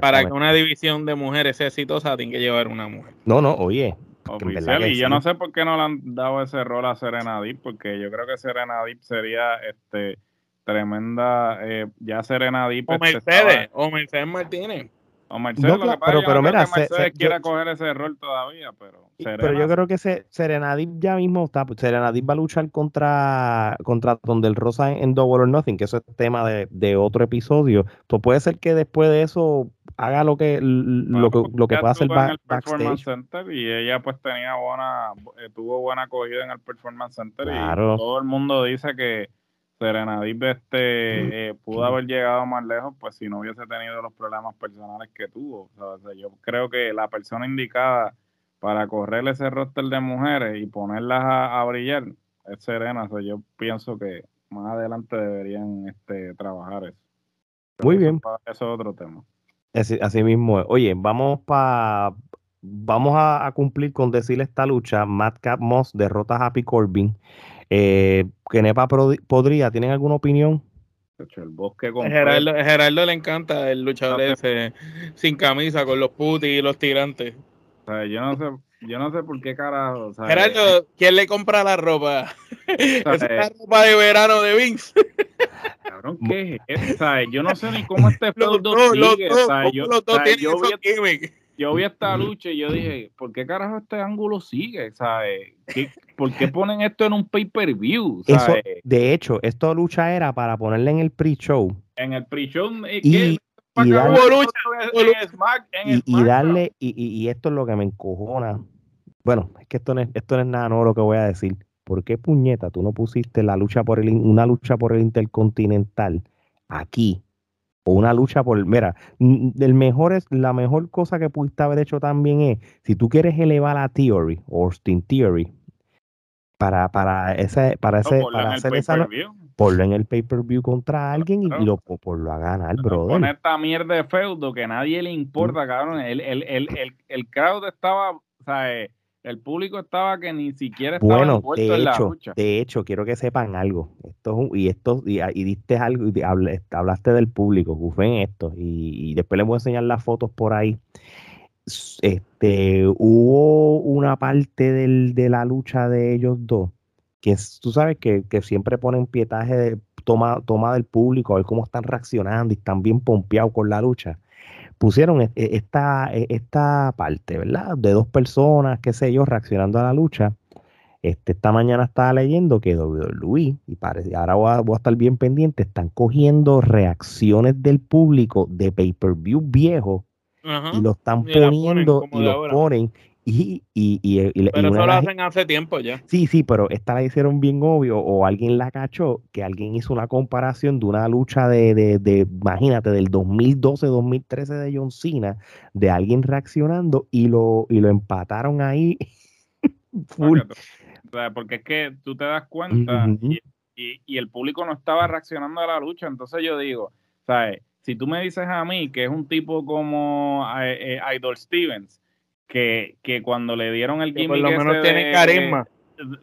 Para que una división de mujeres sea exitosa, tiene que llevar una mujer. No, no, oye. Oficial, y yo no sé por qué no le han dado ese rol a Serena Deep, porque yo creo que Serena Deep sería este tremenda, eh, ya Serena. O Mercedes, o Mercedes Martínez. O Mercedes, lo que pasa, pero, pero mira, que Mercedes quiera coger ese rol todavía, pero. pero yo creo que se, Serenadip ya mismo está. Pues, Serenadip va a luchar contra, contra Donde el Rosa en, Double or Nothing, que eso es tema de, de otro episodio. Pues puede ser que después de eso haga lo que lo, que, lo que pueda hacer en el Performance Center y ella pues tenía buena, eh, tuvo buena acogida en el Performance Center y todo el mundo dice que Serenadip este, eh, pudo haber llegado más lejos, pues si no hubiese tenido los problemas personales que tuvo. yo creo que la persona indicada para correr ese roster de mujeres y ponerlas a, brillar es Serena. yo pienso que más adelante deberían este, trabajar eso. Muy bien. Eso, es otro tema. Así, así, mismo. Oye, vamos para vamos a, cumplir con decirle esta lucha. Madcap Moss derrota a Happy Corbin. Eh, Kenepa podría, ¿tienen alguna opinión? El bosque Gerardo, Gerardo, le encanta el luchador ese sin camisa con los putis y los tirantes. O sea, yo no sé, yo no sé por qué carajo. Gerardo, ¿quién le compra la ropa? [laughs] es la ropa de verano de Vince. Cabrón, ¿qué es? Yo no sé ni cómo [laughs] este feudo sigue. Los, yo, los dos tienen yo vi esta lucha y yo dije, ¿por qué carajo este ángulo sigue? ¿Sabes? ¿Por qué ponen esto en un pay-per-view? De hecho, esta lucha era para ponerle en el pre-show. En el pre-show. Y, y, darle, y, darle y, esto es lo que me encojona. Bueno, es que esto no es, esto no es nada nuevo lo que voy a decir. ¿Por qué puñeta tú no pusiste la lucha por el, una lucha por el Intercontinental aquí? O una lucha por, mira, el mejor es, la mejor cosa que pudiste haber hecho también es, si tú quieres elevar a Theory, Austin Theory, para, para ese, para ese, para hacer esa, ponlo en el pay-per-view contra alguien y, lo, lo a ganar, brother. Con esta mierda de feudo que a nadie le importa, cabrón. El, el, el, el, el crowd estaba, o sea, el público estaba que ni siquiera estaba bueno, de hecho, en la lucha. De hecho, quiero que sepan algo. Esto y esto y, y diste algo, y hablaste del público, en esto y, y después les voy a enseñar las fotos por ahí este, hubo una parte del, de la lucha de ellos dos que tú sabes que, siempre ponen pietaje de toma, toma del público, a ver cómo están reaccionando y están bien pompeados con la lucha. Pusieron e, e, esta, e, esta parte, ¿verdad? De dos personas, qué sé yo, reaccionando a la lucha. Este, esta mañana estaba leyendo que WWE, y parece, ahora voy a, voy a, estar bien pendiente, están cogiendo reacciones del público de pay-per-view viejo y lo están poniendo y lo ponen y, y, y, pero eso lo hacen hace tiempo ya. Sí, sí, pero esta la hicieron bien obvio o alguien la cachó que alguien hizo una comparación de una lucha de, de, de imagínate, del 2012-2013 de John Cena, de alguien reaccionando y lo, y lo empataron ahí [laughs] full. porque es que tú te das cuenta y, y, el público no estaba reaccionando a la lucha, entonces yo digo, ¿sabes? Si tú me dices a mí que es un tipo como eh, eh, Idol Stevens, que, que cuando le dieron el gimmick. por lo menos tiene carisma.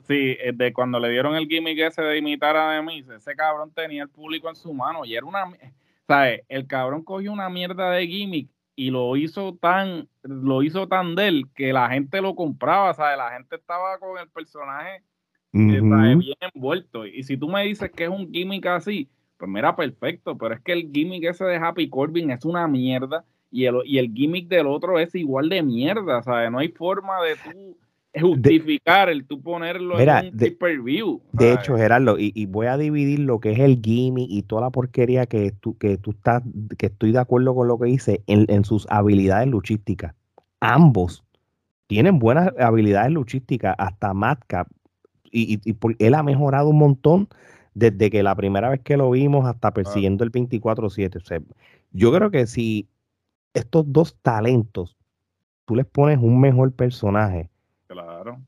sí, de cuando le dieron el gimmick ese de imitar a Demis, ese cabrón tenía el público en su mano y era una. ¿Sabes? El cabrón cogió una mierda de gimmick y lo hizo tan lo hizo tan de él que la gente lo compraba, ¿sabes? La gente estaba con el personaje bien envuelto. Y si tú me dices que es un gimmick así, pues mira, perfecto, pero es que el gimmick ese de Happy Corbin es una mierda y el, y el gimmick del otro es igual de mierda, ¿sabes? No hay forma de tú justificar el tú ponerlo en un per view. De hecho, Gerardo, y, voy a dividir lo que es el gimmick y toda la porquería que tú, que tú estás, que estoy de acuerdo con lo que dice en, sus habilidades luchísticas. Ambos tienen buenas habilidades luchísticas, hasta Madcap, y, y, él ha mejorado un montón desde que la primera vez que lo vimos hasta persiguiendo el 24-7. yo creo que si estos dos talentos tú les pones un mejor personaje. Claro.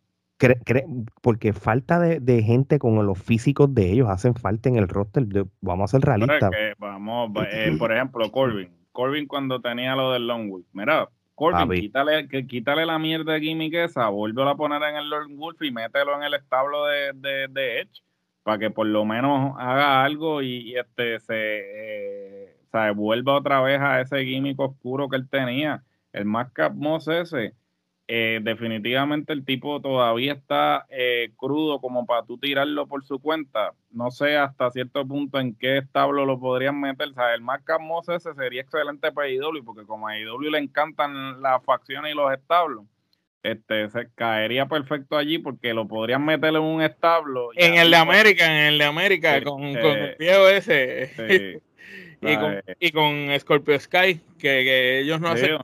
porque falta de, gente con los físicos de ellos, hacen falta en el roster. vamos a ser realistas. vamos, eh, por ejemplo, Corbin. Corbin cuando tenía lo del Longwood. Mira, Corbin, quítale, que, quítale la mierda de gimmick esa, vuelve a poner en el Longwood y mételo en el establo de, de, de Edge para que por lo menos haga algo y, este se eh, vuelva otra vez a ese gimmick oscuro que él tenía. El más Moss ese, eh, definitivamente el tipo todavía está eh, crudo como para tú tirarlo por su cuenta. No sé hasta cierto punto en qué establo lo podrían meter. O sea, el más Moss ese sería excelente para IW, porque como a IW le encantan las facciones y los establos este se caería perfecto allí porque lo podrían meter en un establo. En el de América, en el de América, con, el viejo ese. Y, con, y con Scorpio Sky, que, ellos no hacen.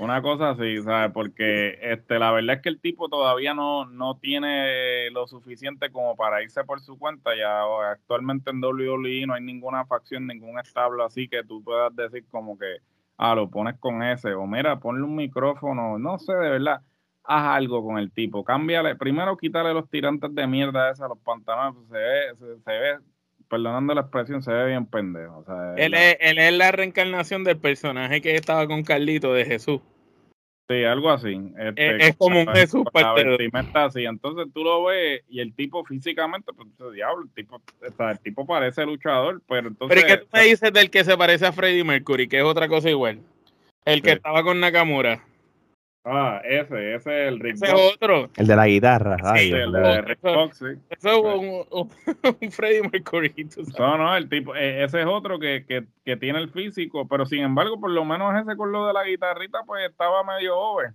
Una cosa así, ¿sabes? Porque este, la verdad es que el tipo todavía no, no tiene lo suficiente como para irse por su cuenta. Ya actualmente en WWE no hay ninguna facción, ningún establo así que tú puedas decir como que, ah, lo pones con ese, o mira, ponle un micrófono, no sé, de verdad haz algo con el tipo, cámbiale, primero quítale los tirantes de mierda esos a los pantalones, pues, se ve, se, ve, perdonando la expresión, se ve bien pendejo. él, es, él, es, la reencarnación del personaje que estaba con Carlito de Jesús. Sí, algo así. Este, es, como un Jesús La vestimenta así. Entonces tú lo ves y el tipo físicamente, pues diablo, el tipo, el tipo parece luchador, pero entonces. Pero ¿qué tú me dices del que se parece a Freddie Mercury, que es otra cosa igual? El que estaba con Nakamura. Ah, ese, ese es el Rick Ese es otro. El de la guitarra. Sí, el de Rick Fox, sí. Ese es un, un, [laughs] Freddie Mercury. No, no, el tipo, e, ese es otro que, que, que, tiene el físico, pero sin embargo, por lo menos ese con lo de la guitarrita, pues estaba medio over.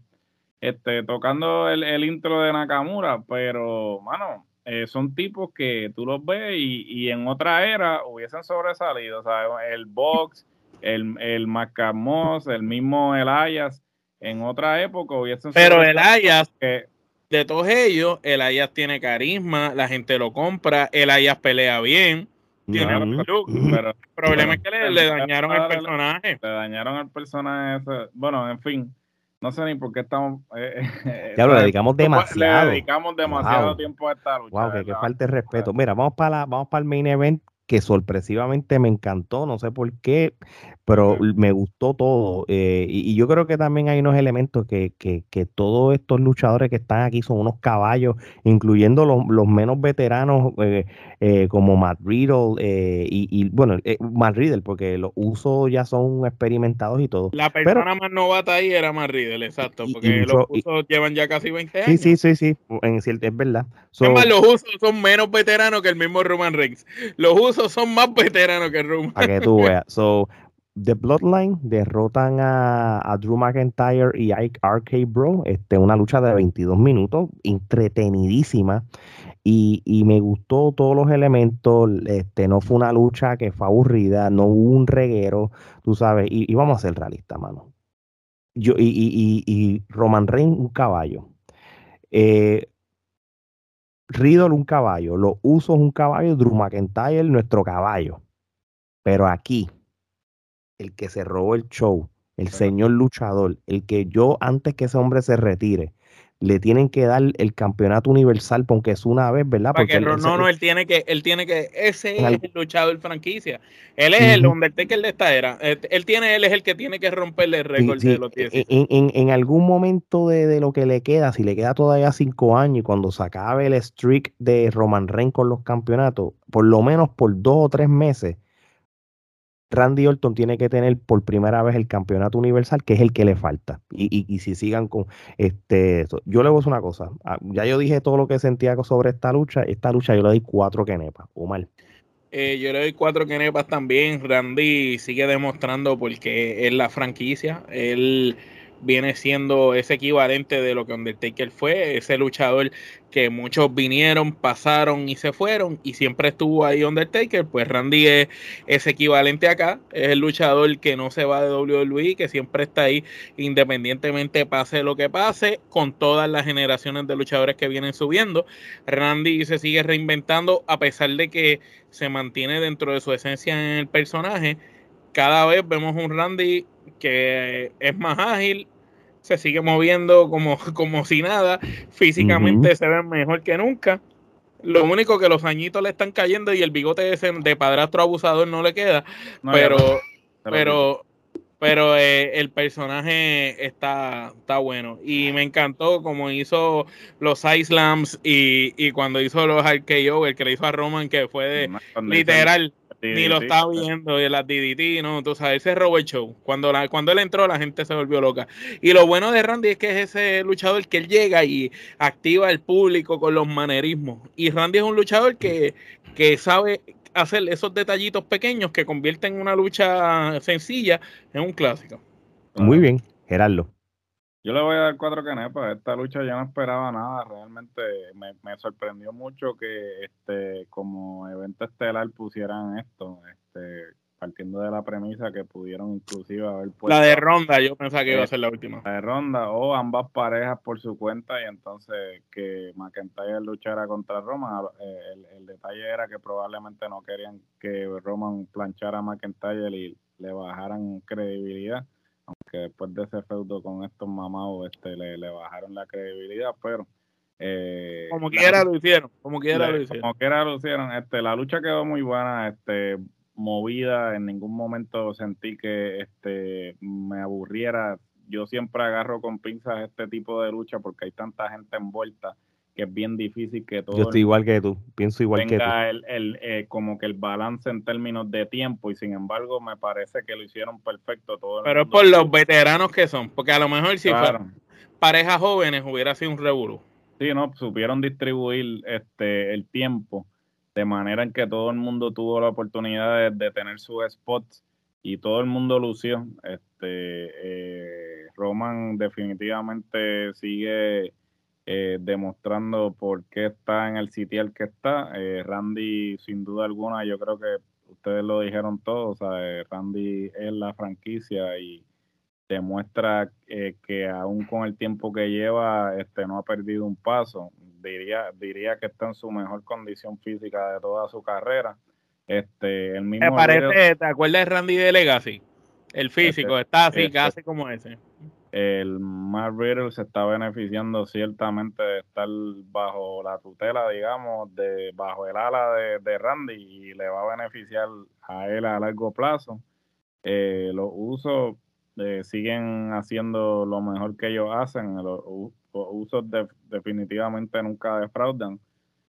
Este, tocando el, el intro de Nakamura, pero, mano, eh, son tipos que tú los ves y, y en otra era hubiesen sobresalido. O sea, el Box, el, el Macamos, el mismo Elias en otra época hubiesen Pero el Ayas, que, de todos ellos, el Ayas tiene carisma, la gente lo compra, el Ayas pelea bien. Tiene pero el problema es que le, dañaron el personaje. Le dañaron el personaje. Bueno, en fin, no sé ni por qué estamos. Eh, eh, ya lo dedicamos demasiado. Le dedicamos demasiado tiempo a esta lucha. Wow, que, que falta de respeto. Mira, vamos para la, vamos para el main event que sorpresivamente me encantó, no sé por qué, pero me gustó todo. Eh, y, yo creo que también hay unos elementos que, que, que, todos estos luchadores que están aquí son unos caballos, incluyendo los, los menos veteranos eh, eh, como Matt Riddle y, y, bueno, Matt Riddle, porque los usos ya son experimentados y todo. La persona más novata ahí era Matt Riddle, exacto, porque los usos llevan ya casi 20 años. Sí, sí, sí, sí, en cierto, es verdad. los usos son menos veteranos que el mismo Roman Reigns. Los usos son más veteranos que Roman. Para que tú [laughs] veas. So, The Bloodline derrotan a, Drew McIntyre y Ike RK Bro. Este, una lucha de 22 minutos, entretenidísima. Y, me gustó todos los elementos. Este, no fue una lucha que fue aburrida, no hubo un reguero, tú sabes. Y, vamos a ser realistas, mano. Yo, y, y, Roman Reigns, un caballo. Eh, Riddle, un caballo. Los usos, un caballo. Drew McIntyre, nuestro caballo. Pero aquí el que se robó el show, el señor luchador, el que yo antes que ese hombre se retire, le tienen que dar el campeonato universal porque es una vez, ¿verdad? porque no, no, él tiene que, él tiene que, ese es el luchador franquicia. Él es el Undertaker de esta era. Él, tiene, él es el que tiene que romperle el récord de los 10. E, en, en, algún momento de, de, lo que le queda, si le queda todavía cinco años y cuando se acabe el streak de Roman Reigns con los campeonatos, por lo menos por dos o tres meses, Randy Orton tiene que tener por primera vez el campeonato universal, que es el que le falta. Y, y, si sigan con este. Yo le voy a decir una cosa. Ah, ya yo dije todo lo que sentía sobre esta lucha. Esta lucha yo le doy cuatro kenepas, o mal. Eh, yo le doy cuatro kenepas también. Randy sigue demostrando porque es la franquicia. Él viene siendo ese equivalente de lo que Undertaker fue, ese luchador que muchos vinieron, pasaron y se fueron y siempre estuvo ahí Undertaker, pues Randy es ese equivalente acá, es el luchador que no se va de WWE, que siempre está ahí independientemente pase lo que pase, con todas las generaciones de luchadores que vienen subiendo. Randy se sigue reinventando a pesar de que se mantiene dentro de su esencia en el personaje. Cada vez vemos un Randy que es más ágil, se sigue moviendo como, [laughs] como si nada, físicamente se ve mejor que nunca. Lo único que los añitos le están cayendo y el bigote ese de padrastro abusador no le queda, pero, [laughs] pero, pero eh, el personaje está, está bueno. Y me encantó como hizo los Islams y, y cuando hizo los RKO, el que le hizo a Roman, que fue de, literal ni lo estaba viendo, y las DDT, no, tú sabes, ese robó el show. Cuando, la, cuando él entró, la gente se volvió loca. Y lo bueno de Randy es que es ese luchador que él llega y activa el público con los manerismos. Y Randy es un luchador que, que sabe hacer esos detallitos pequeños que convierten una lucha sencilla en un clásico. Muy bien, Gerardo. Yo le voy a dar cuatro canepas. Esta lucha ya no esperaba nada. Realmente me, sorprendió mucho que este como evento estelar pusieran esto. Este, partiendo de la premisa que pudieron inclusive haber puesto... La de Ronda, yo pensaba que iba a ser la última. La de Ronda o ambas parejas por su cuenta y entonces que McIntyre luchara contra Roman. Eh, el, el, detalle era que probablemente no querían que Roman planchara a McIntyre y le bajaran credibilidad después de ese feudo con estos mamados este, le, bajaron la credibilidad, pero... Eh, como quiera lo hicieron, como quiera lo hicieron. Como quiera lo hicieron, este, la lucha quedó muy buena, este, movida, en ningún momento sentí que este, me aburriera yo siempre agarro con pinzas este tipo de lucha porque hay tanta gente envuelta que es bien difícil que todo. Yo estoy igual que tú, pienso igual que tú. El, el, eh, como que el balance en términos de tiempo y sin embargo me parece que lo hicieron perfecto todo. Pero es por los veteranos que son, porque a lo mejor si fueran parejas jóvenes hubiera sido un revuelo. Sí, no, supieron distribuir este el tiempo de manera en que todo el mundo tuvo la oportunidad de, tener sus spots y todo el mundo lució. Este, eh, Roman definitivamente sigue eh, demostrando por qué está en el sitio al que está. Eh, Randy, sin duda alguna, yo creo que ustedes lo dijeron todos, Randy es la franquicia y demuestra eh, que aún con el tiempo que lleva, este no ha perdido un paso. Diría, diría que está en su mejor condición física de toda su carrera. Este, el mismo Me parece, ¿te acuerdas de Randy de Legacy? El físico, está así, casi como ese el Matt Riddle se está beneficiando ciertamente de estar bajo la tutela, digamos, de bajo el ala de, Randy y le va a beneficiar a él a largo plazo. Eh, los usos eh, siguen haciendo lo mejor que ellos hacen, los, usos definitivamente nunca defraudan.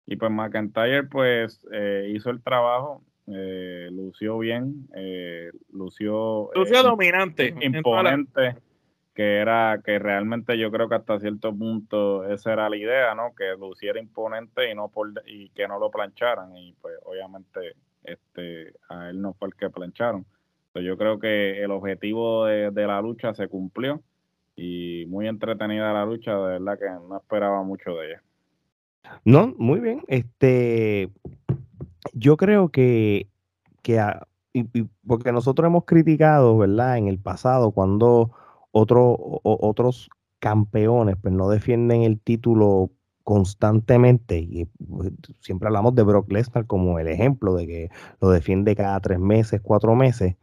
Y pues McIntyre pues eh, hizo el trabajo, lució bien, lució... Lució dominante. Imponente que era que realmente yo creo que hasta cierto punto esa era la idea, ¿no? Que luciera imponente y no por y que no lo plancharan y pues obviamente este a él no fue el que plancharon. Entonces yo creo que el objetivo de, la lucha se cumplió y muy entretenida la lucha, de verdad que no esperaba mucho de ella. No, muy bien. Este, yo creo que, que porque nosotros hemos criticado, ¿verdad? En el pasado cuando otros campeones pues no defienden el título constantemente y pues, siempre hablamos de Brock Lesnar como el ejemplo de que lo defiende cada tres meses, cuatro meses,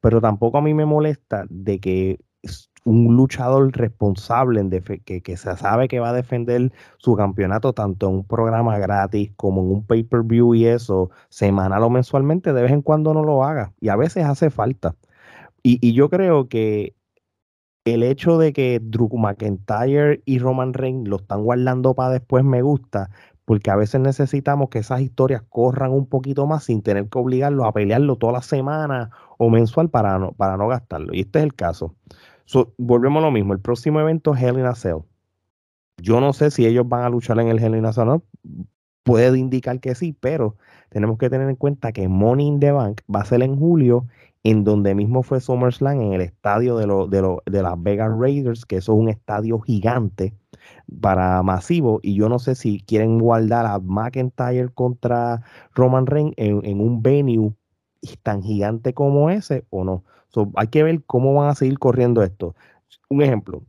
pero tampoco a mí me molesta de que un luchador responsable que, que, se sabe que va a defender su campeonato tanto en un programa gratis como en un pay-per-view y eso, semanal o mensualmente, de vez en cuando no lo haga y a veces hace falta. Y, y yo creo que el hecho de que Drew McIntyre y Roman Reigns lo están guardando para después me gusta, porque a veces necesitamos que esas historias corran un poquito más sin tener que obligarlos a pelearlo toda la semana o mensual para no, para no gastarlo. Y este es el caso. volvemos a lo mismo. El próximo evento es Hell in a Cell. Yo no sé si ellos van a luchar en el Hell in a Cell. Puede indicar que sí, pero tenemos que tener en cuenta que Money in the Bank va a ser en julio en donde mismo fue SummerSlam, en el estadio de, de, de las Vegas Raiders, que eso es un estadio gigante para masivo, y yo no sé si quieren guardar a McIntyre contra Roman Reigns en, un venue tan gigante como ese o no. hay que ver cómo van a seguir corriendo esto. Un ejemplo,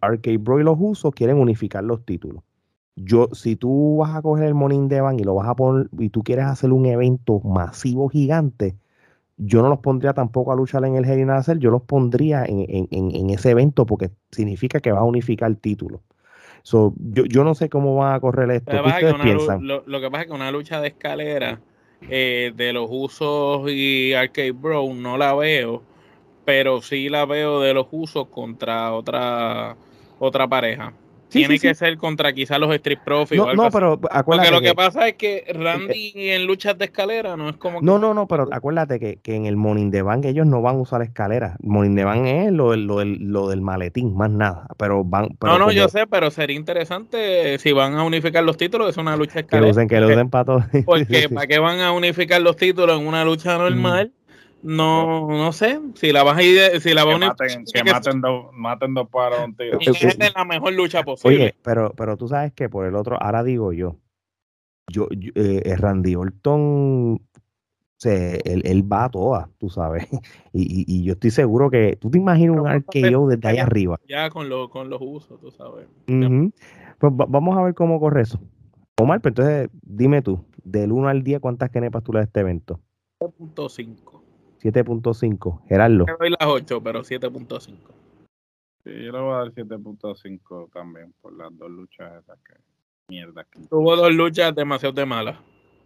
Arcade Bro y los usos quieren unificar los títulos. Yo, si tú vas a coger el Morning Devan y lo vas a poner y tú quieres hacer un evento masivo gigante, yo no los pondría tampoco a luchar en el Hell in yo los pondría en, ese evento porque significa que va a unificar el título. yo, yo no sé cómo va a correr esto. Lo, que pasa es que una lucha de escalera eh, de los usos y Arcade Bro no la veo, pero sí la veo de los usos contra otra otra pareja tiene que ser contra quizás los Street Profits. No, no pero acuérdate. Porque lo que, pasa es que Randy en luchas de escalera no es como. No, no, no, pero acuérdate que, que, en el Morning de Bank ellos no van a usar escaleras. Morning de Bank es lo, lo, lo, del maletín, más nada. Pero van. no, no, yo sé, pero sería interesante si van a unificar los títulos, es una lucha de escalera. Que usen, que lo usen para todos. [laughs] Porque, ¿para qué van a unificar los títulos en una lucha normal? No, no sé. Si la vas a ir, si la vas a maten, que, maten, dos, maten dos para un tiro. es la mejor lucha posible. Oye, pero, pero tú sabes que por el otro, ahora digo yo, yo, eh, eh, Randy Orton, se, él, él, va a todas, tú sabes. [laughs] Y, y, yo estoy seguro que tú te imaginas un arqueo desde ahí arriba. Ya con, lo, con los usos, tú sabes. Pues vamos a ver cómo corre eso. Omar, pero pues entonces dime tú, del 1 al 10, ¿cuántas kenepas tú le das a este evento? 3.5. 7.5. Gerardo. Yo doy las 8, pero 7.5. Sí, yo le voy a dar 7.5 también por las dos luchas esas que mierda. Tuvo dos luchas demasiado de malas.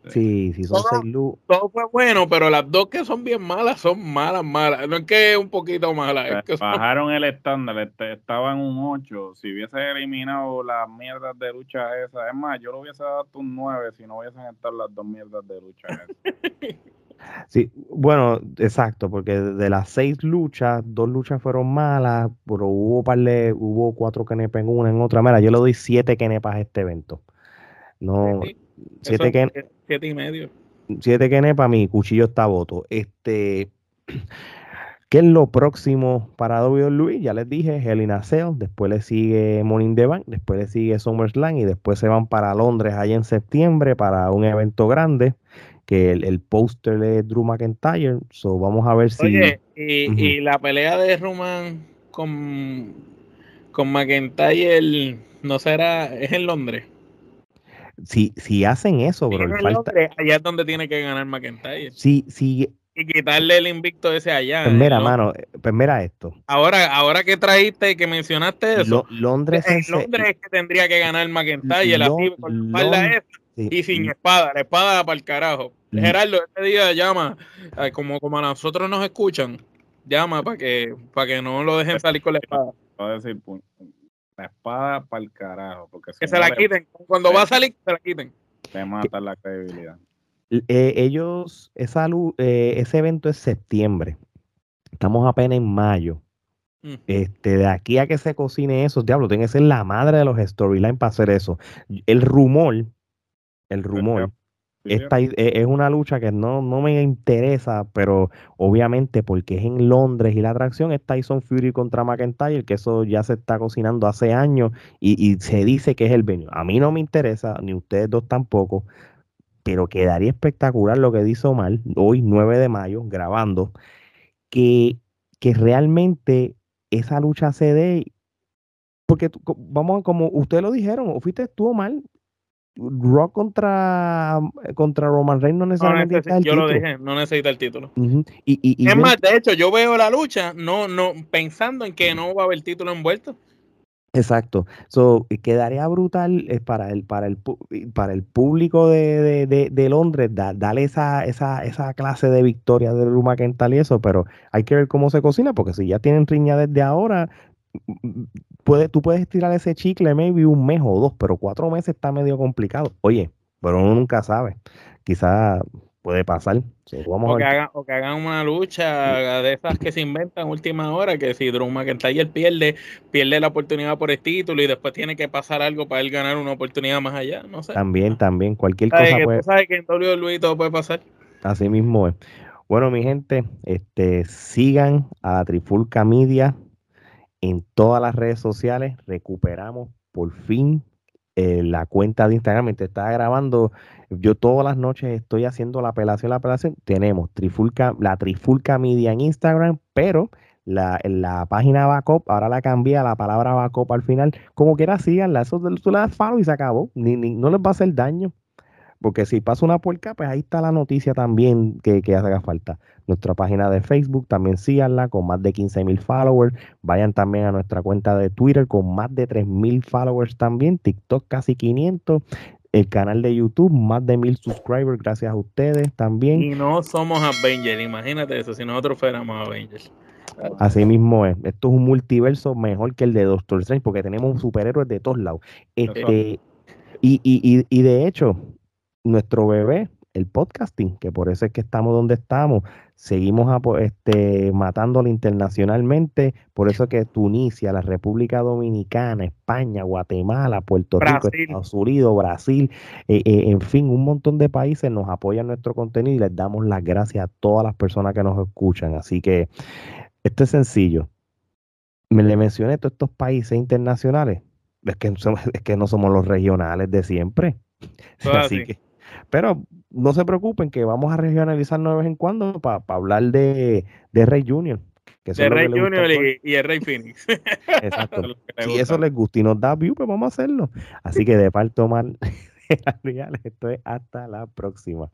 Sí, sí, son todo, seis luchas. Todo fue bueno, pero las dos que son bien malas son malas, malas. No es que es un poquito malas. Es que son... Bajaron el estándar, este, estaba en un 8. Si hubiese eliminado las mierdas de lucha esas, es más, yo lo hubiese dado un 9 si no hubiesen estado las dos mierdas de lucha [laughs] esas. Sí, bueno, exacto, porque de las seis luchas, dos luchas fueron malas, pero hubo par de, hubo cuatro kenepas en una, en otra. Mira, yo le doy siete kenepas a este evento. No, Sí, siete, ken- siete y medio. siete kenepas, mi cuchillo está voto. Este, [clears throat] ¿qué es lo próximo para WWE? Ya les dije, Hell in a Cell, después le sigue in the Bank, después le sigue SummerSlam y después se van para Londres allá en septiembre para un evento grande que el, el póster es Drew McIntyre. So, vamos a ver si. Oye, y, y la pelea de Roman con, con McIntyre no será, es en Londres. Si, si hacen eso, bro, falta. Londres, allá es donde tiene que ganar McIntyre. Si, si, Y quitarle el invicto ese allá. pues mira, ¿no? mano, eh, pues mira esto. Ahora, ahora que trajiste, que mencionaste eso, Lo- Londres en es- Londres es que tendría que ganar McIntyre, Lo- la espalda Lon- esa, sí, y sin espada, la espada para el carajo. Mm. Gerardo, este día llama, como, como a nosotros nos escuchan, llama para que, para que no lo dejen salir con la espada. Voy a decir, la espada para el carajo, porque si Que se la le- quiten. Cuando va a salir, se la quiten. te mata la credibilidad. Eh, ellos, esa, lu- eh, ese evento es septiembre. Estamos apenas en mayo. Mm. Este, de aquí a que se cocine eso, diablo, tiene que ser la madre de los storylines para hacer eso. El rumor, el rumor, Sí, esta i- e- es una lucha que no, no me interesa, pero obviamente porque es en Londres y la atracción es Tyson Fury contra McIntyre, que eso ya se está cocinando hace años y, y se dice que es el venue. A mí no me interesa, ni ustedes dos tampoco, pero quedaría espectacular lo que dice Omar hoy, 9 de mayo, grabando, que, que realmente esa lucha se dé. Porque tú- vamos, como ustedes lo dijeron, o fuiste tú mal, Rock contra, contra Roman Reigns no necesariamente necesita- necesita el yo lo título. dije, no necesita el título. Y, y, y es yo- más, de hecho, yo veo la lucha no, no, pensando en que no va a haber título envuelto. Exacto. So, quedaría brutal eh, para el, para el, para el público de, de, de, de Londres da- darle esa, esa, esa clase de victoria de Drew McIntyre y eso, pero hay que ver cómo se cocina, porque si ya tienen riña desde ahora, puede, tú puedes tirar ese chicle maybe un mes o dos, pero cuatro meses está medio complicado. Oye, pero uno nunca sabe. Quizá puede pasar. Vamos O que, hagan, o que hagan una lucha de esas que se inventan última hora, que si Drew McIntyre pierde, pierde la oportunidad por el título y después tiene que pasar algo para él ganar una oportunidad más allá, no sé. También, también, cualquier ¿Sabes cosa que, puede, tú sabes que en WWE todo puede pasar. Así mismo es. Bueno, mi gente, este, sigan a la Trifulca Media en todas las redes sociales. Recuperamos por fin eh, la cuenta de Instagram. Mientras estaba grabando, yo todas las noches estoy haciendo la apelación, la apelación. Tenemos Trifulca, la Trifulca Media en Instagram, pero la, la página backup, ahora la cambié a la palabra backup al final. Como quiera, síganla. Eso tú le das follow y se acabó. Ni, ni- no les va a hacer daño. Porque si pasa una puerca, pues ahí está la noticia también que, que haga falta. Nuestra página de Facebook, también síganla con más de 15 mil followers. Vayan también a nuestra cuenta de Twitter con más de 3 mil followers también. TikTok casi 500. El canal de YouTube, más de mil subscribers, gracias a ustedes también. Y no somos Avengers, imagínate eso, si nosotros fuéramos Avengers. Así mismo es. Esto es un multiverso mejor que el de Doctor Strange porque tenemos superhéroes de todos lados. Este, y, y, y, y de hecho, nuestro bebé, el podcasting, que por eso es que estamos donde estamos, seguimos este, matándolo internacionalmente, por eso que Tunisia, la República Dominicana, España, Guatemala, Puerto Rico. Estados Unidos, Brasil, eh, eh, en fin, un montón de países nos apoyan nuestro contenido y les damos las gracias a todas las personas que nos escuchan. Así que esto es sencillo. Me le mencioné todos estos países internacionales. Es que, [laughs] es que no somos los regionales de siempre. [laughs] Así. que, pero no se preocupen que vamos a regionalizarnos de vez en cuando para hablar de, de Rey Junior. Que De que Rey gusta Junior y, y el Rey Phoenix. [laughs] Exacto. [laughs] Eso es que Si eso les gusta y nos da view, pues vamos a hacerlo. Así que de parte Omar, [laughs] esto es hasta la próxima.